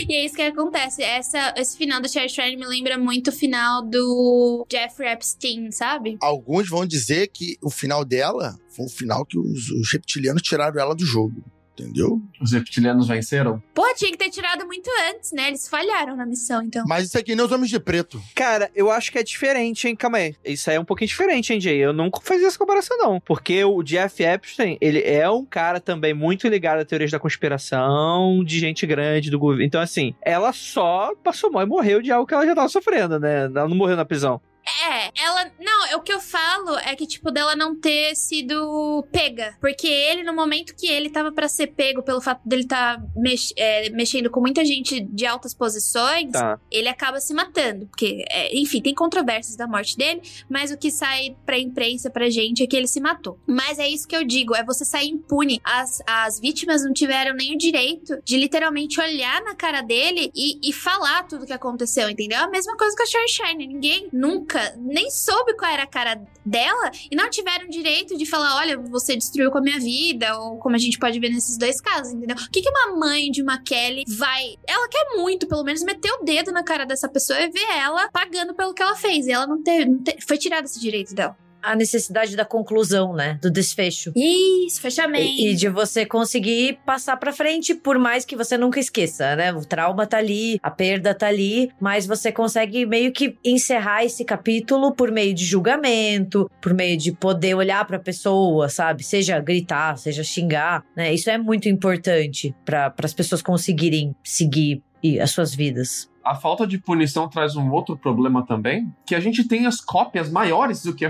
E é isso que acontece. Essa, esse final do Cher Shrine me lembra muito o final do Jeffrey Epstein, sabe? Alguns vão dizer que o final dela foi o final que os, os reptilianos tiraram ela do jogo. Entendeu? Os reptilianos venceram? Pô, tinha que ter tirado muito antes, né? Eles falharam na missão, então. Mas isso aqui nem os homens de preto. Cara, eu acho que é diferente, hein? Calma aí. Isso aí é um pouquinho diferente, hein, Jay? Eu nunca fazia essa comparação, não. Porque o Jeff Epstein, ele é um cara também muito ligado a teorias da conspiração, de gente grande do governo. Então, assim, ela só passou mal e morreu de algo que ela já tava sofrendo, né? Ela não morreu na prisão. É, ela. Não, o que eu falo é que, tipo, dela não ter sido pega. Porque ele, no momento que ele tava pra ser pego, pelo fato dele tá mex- é, mexendo com muita gente de altas posições, Tá. ele acaba se matando. Porque, é, enfim, tem controvérsias da morte dele, mas o que sai pra imprensa, pra gente, é que ele se matou. Mas é isso que eu digo: é você sair impune. As, as vítimas não tiveram nem o direito de literalmente olhar na cara dele e, e falar tudo o que aconteceu, entendeu? A mesma coisa com a Shine. Ninguém nunca nem soube qual era a cara dela e não tiveram direito de falar: olha, você destruiu com a minha vida, ou como a gente pode ver nesses dois casos, entendeu? O que, que uma mãe de uma Kelly vai. Ela quer muito, pelo menos, meter o dedo na cara dessa pessoa e ver ela pagando pelo que ela fez. E ela não teve. Não te- Foi tirado esse direito dela. A necessidade da conclusão, né? Do desfecho. Isso, fechamento. E, e de você conseguir passar pra frente, por mais que você nunca esqueça, né? O trauma tá ali, a perda tá ali, mas você consegue meio que encerrar esse capítulo por meio de julgamento, por meio de poder olhar pra pessoa, sabe? Seja gritar, seja xingar, né? Isso é muito importante para as pessoas conseguirem seguir as suas vidas. A falta de punição traz um outro problema também, que a gente tem as cópias maiores do que a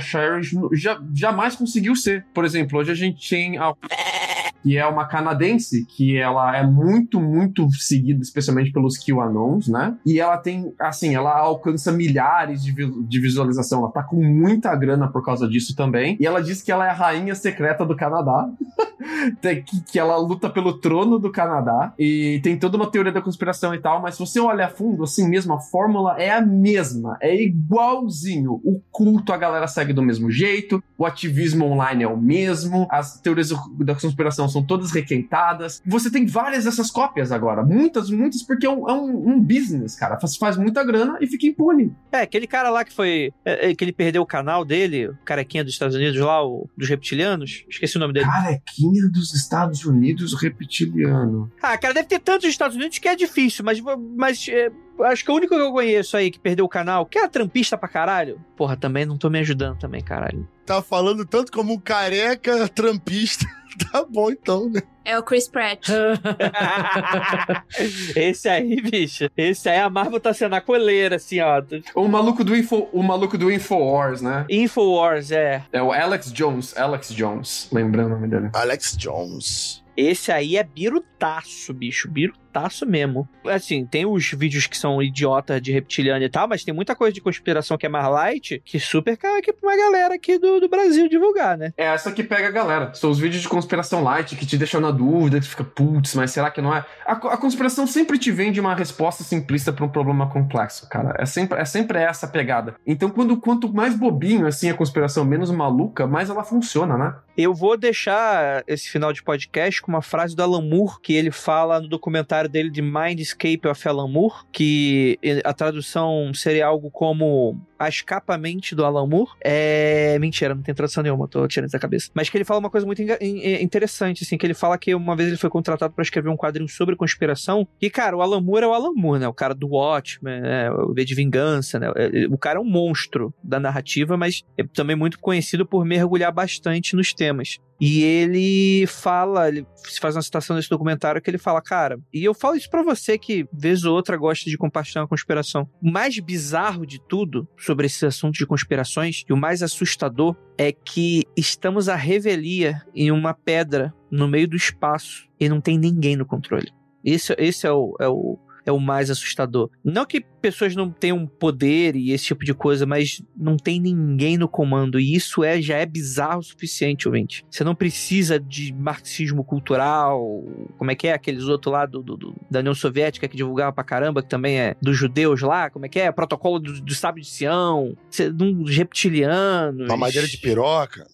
ja- jamais conseguiu ser. Por exemplo, hoje a gente tem a que é uma canadense que ela é muito, muito seguida, especialmente pelos QAnons, né? E ela tem, assim, ela alcança milhares de, de visualização. Ela tá com muita grana por causa disso também. E ela diz que ela é a rainha secreta do Canadá. que, que ela luta pelo trono do Canadá. E tem toda uma teoria da conspiração e tal. Mas se você olhar a fundo, assim mesmo, a fórmula é a mesma. É igualzinho. O culto a galera segue do mesmo jeito. O ativismo online é o mesmo. As teorias da conspiração são todas requentadas. Você tem várias dessas cópias agora. Muitas, muitas, porque é um, é um, um business, cara. Faz, faz muita grana e fica impune. É, aquele cara lá que foi. É, é, que ele perdeu o canal dele, o carequinha dos Estados Unidos lá, o, dos reptilianos. Esqueci o nome dele. Carequinha dos Estados Unidos reptiliano. Ah, cara, deve ter tantos Estados Unidos que é difícil, mas. mas é, acho que o único que eu conheço aí que perdeu o canal, que era trampista pra caralho. Porra, também não tô me ajudando também, caralho. Tá falando tanto como um careca trampista. tá bom então, né? É o Chris Pratt. esse aí, bicho. Esse aí a Marvel tá sendo a coleira, assim, ó. O maluco do Info, o maluco do Infowars, né? Infowars, é. É o Alex Jones, Alex Jones, lembrando o nome dele. Alex Jones. Esse aí é birutaço, bicho. Birutaço mesmo. Assim, tem os vídeos que são idiota de reptiliano e tal, mas tem muita coisa de conspiração que é mais light, que super cai aqui pra uma galera aqui do, do Brasil divulgar, né? É essa que pega a galera. São os vídeos de conspiração light que te deixam na dúvida, que fica, putz, mas será que não é? A, a conspiração sempre te vende uma resposta simplista para um problema complexo, cara. É sempre, é sempre essa pegada. Então, quando, quanto mais bobinho, assim, a conspiração, menos maluca, mais ela funciona, né? Eu vou deixar esse final de podcast com uma frase do Alan Moore, que ele fala no documentário dele de Mindscape of Alan Moore, que a tradução seria algo como a escapamente do Alan Moore. É. Mentira, não tem tradução nenhuma, tô tirando isso da cabeça. Mas que ele fala uma coisa muito interessante, assim, que ele fala que uma vez ele foi contratado para escrever um quadrinho sobre conspiração. E, cara, o Alan Moore é o Alan Moore, né? O cara do Watchmen, né? O V de Vingança, né? O cara é um monstro da narrativa, mas é também muito conhecido por mergulhar bastante nos temas. E ele fala, ele faz uma citação nesse documentário que ele fala, cara, e eu falo isso para você que vez ou outra gosta de compartilhar uma conspiração. O mais bizarro de tudo sobre esse assunto de conspirações e o mais assustador é que estamos à revelia em uma pedra no meio do espaço e não tem ninguém no controle. Esse, esse é, o, é, o, é o mais assustador. Não que pessoas não tenham poder e esse tipo de coisa, mas não tem ninguém no comando. E isso é já é bizarro o suficiente, ouvinte. Você não precisa de marxismo cultural, como é que é aqueles outros lá do, do, do da União Soviética que divulgava pra caramba, que também é dos judeus lá, como é que é? Protocolo do, do sábio de Sião, dos reptilianos. Uma madeira de piroca.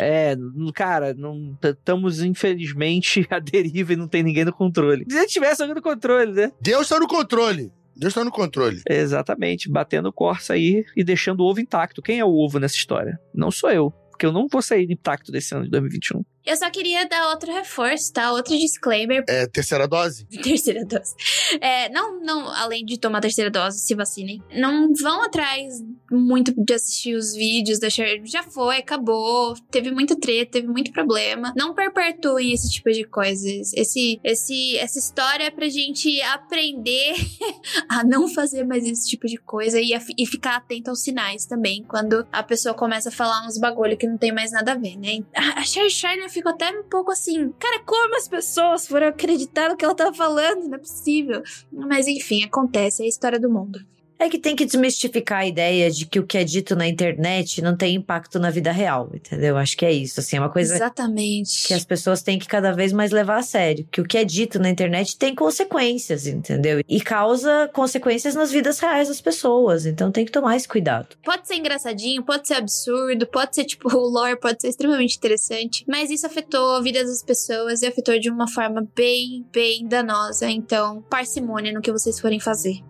É, cara, não estamos infelizmente à deriva e não tem ninguém no controle. Se tivesse alguém no controle, né? Deus está no controle. Deus está no controle. Exatamente, batendo corça aí e deixando o ovo intacto. Quem é o ovo nessa história? Não sou eu, porque eu não vou sair intacto desse ano de 2021. Eu só queria dar outro reforço, tá? Outro disclaimer. É, terceira dose? terceira dose. É, não, não, além de tomar terceira dose, se vacinem. Não vão atrás muito de assistir os vídeos da Cher. Já foi, acabou. Teve muita treta, teve muito problema. Não perpetuem esse tipo de coisas. Esse, esse, essa história é pra gente aprender a não fazer mais esse tipo de coisa e, a, e ficar atento aos sinais também. Quando a pessoa começa a falar uns bagulho que não tem mais nada a ver, né? A Cher Shiner fico até um pouco assim, cara, como as pessoas foram acreditar no que ela tava falando? Não é possível. Mas enfim, acontece, é a história do mundo. É que tem que desmistificar a ideia de que o que é dito na internet não tem impacto na vida real, entendeu? Acho que é isso, assim, é uma coisa Exatamente. que as pessoas têm que cada vez mais levar a sério, que o que é dito na internet tem consequências, entendeu? E causa consequências nas vidas reais das pessoas, então tem que tomar esse cuidado. Pode ser engraçadinho, pode ser absurdo, pode ser tipo o lore, pode ser extremamente interessante, mas isso afetou a vida das pessoas e afetou de uma forma bem, bem danosa, então parcimônia no que vocês forem fazer.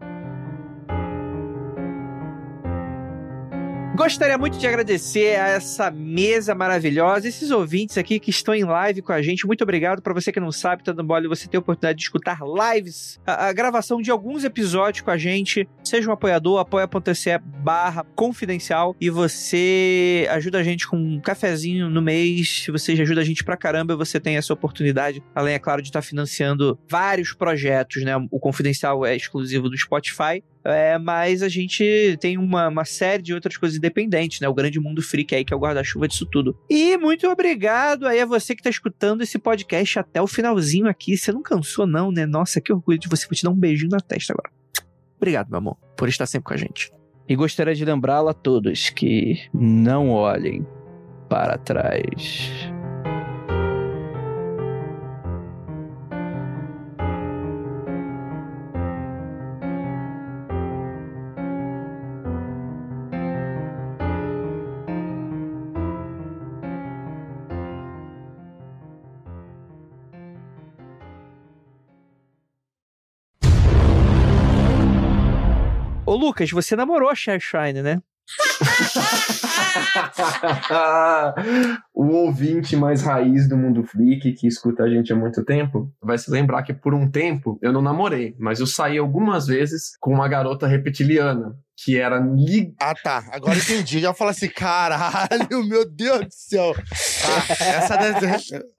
Gostaria muito de agradecer a essa mesa maravilhosa, esses ouvintes aqui que estão em live com a gente. Muito obrigado. Para você que não sabe, tá dando bola você ter a oportunidade de escutar lives, a, a, gravação de alguns episódios com a gente. Seja um apoiador, apoia.se barra confidencial e você ajuda a gente com um cafezinho no mês. Você ajuda a gente pra caramba. Você tem essa oportunidade, além, é claro, de estar tá financiando vários projetos, né? O Confidencial é exclusivo do Spotify É, mas a gente tem uma, uma série de outras coisas independentes, né? O grande mundo freak aí, que é o guarda-chuva disso tudo. E muito obrigado aí a você que tá escutando esse podcast até o finalzinho aqui. Você não cansou, não, né? Nossa, que orgulho de você. Vou te dar um beijinho na testa agora. Obrigado, meu amor, por estar sempre com a gente. E gostaria de lembrá-la a todos que não olhem para trás. Ô, Lucas, você namorou a Cher Shine, né? o ouvinte mais raiz do mundo freak que escuta a gente há muito tempo vai se lembrar que por um tempo eu não namorei, mas eu saí algumas vezes com uma garota reptiliana que era lig... Ah, tá. Agora entendi. Já falo assim, caralho, meu Deus do céu. Ah, essa deve...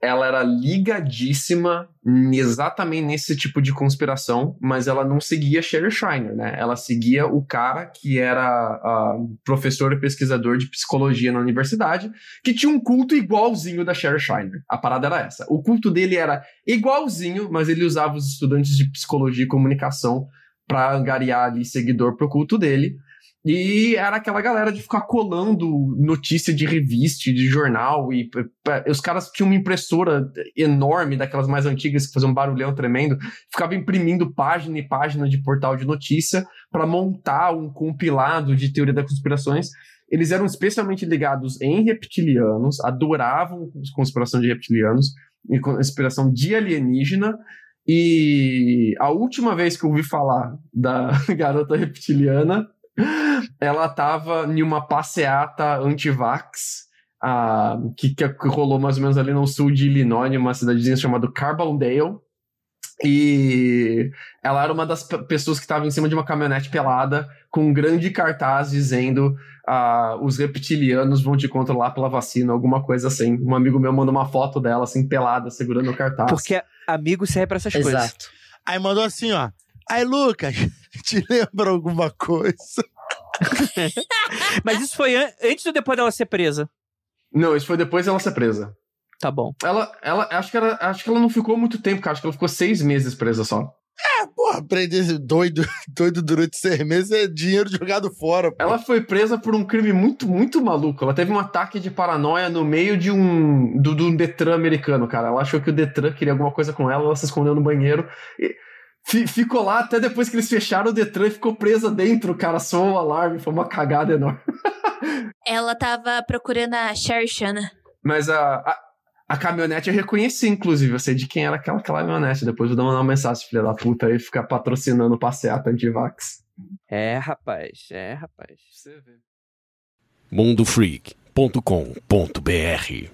Ela era ligadíssima exatamente nesse tipo de conspiração, mas ela não seguia Sherry Shiner, né? Ela seguia o cara que era uh, professor e pesquisador de psicologia na universidade, que tinha um culto igualzinho da Sherry Shiner. A parada era essa. O culto dele era igualzinho, mas ele usava os estudantes de psicologia e comunicação para angariar ali seguidor pro culto dele. E era aquela galera de ficar colando notícia de revista, de jornal, e os caras tinham uma impressora enorme, daquelas mais antigas que faziam um barulhão tremendo, ficava imprimindo página e página de portal de notícia para montar um compilado de teoria das conspirações. Eles eram especialmente ligados em reptilianos, adoravam conspiração de reptilianos, e conspiração de alienígena, e a última vez que eu ouvi falar da garota reptiliana, ela estava em uma passeata anti-vax, uh, que, que rolou mais ou menos ali no sul de Illinois, uma cidadezinha chamada Carbondale. E ela era uma das pessoas que estava em cima de uma caminhonete pelada com um grande cartaz dizendo uh, os reptilianos vão te controlar pela vacina, alguma coisa assim. Um amigo meu mandou uma foto dela, assim, pelada, segurando o cartaz. Porque amigo serve pra essas Exato. coisas. Aí mandou assim, ó. Aí, Lucas, te lembra alguma coisa? Mas isso foi an antes ou depois dela ser presa? Não, isso foi depois dela ser presa. Tá bom. Ela, ela acho, que era, acho que ela não ficou muito tempo, cara. Acho que ela ficou seis meses presa só. É, porra, prender doido, doido durante seis meses é dinheiro jogado fora. Pô. Ela foi presa por um crime muito, muito maluco. Ela teve um ataque de paranoia no meio de um. do, do Detran americano, cara. Ela achou que o Detran queria alguma coisa com ela, ela se escondeu no banheiro. E ficou lá até depois que eles fecharam o Detran e ficou presa dentro, cara. Soou o alarme, foi uma cagada enorme. Ela tava procurando a Sherry Shana. Mas a, a, a, caminhonete eu reconheci, inclusive. Eu sei de quem era aquela, caminhonete. Depois eu vou mandar uma mensagem, filha da puta, aí ficar patrocinando o passeata antivax. É, rapaz. É, rapaz. mundofreak.com.br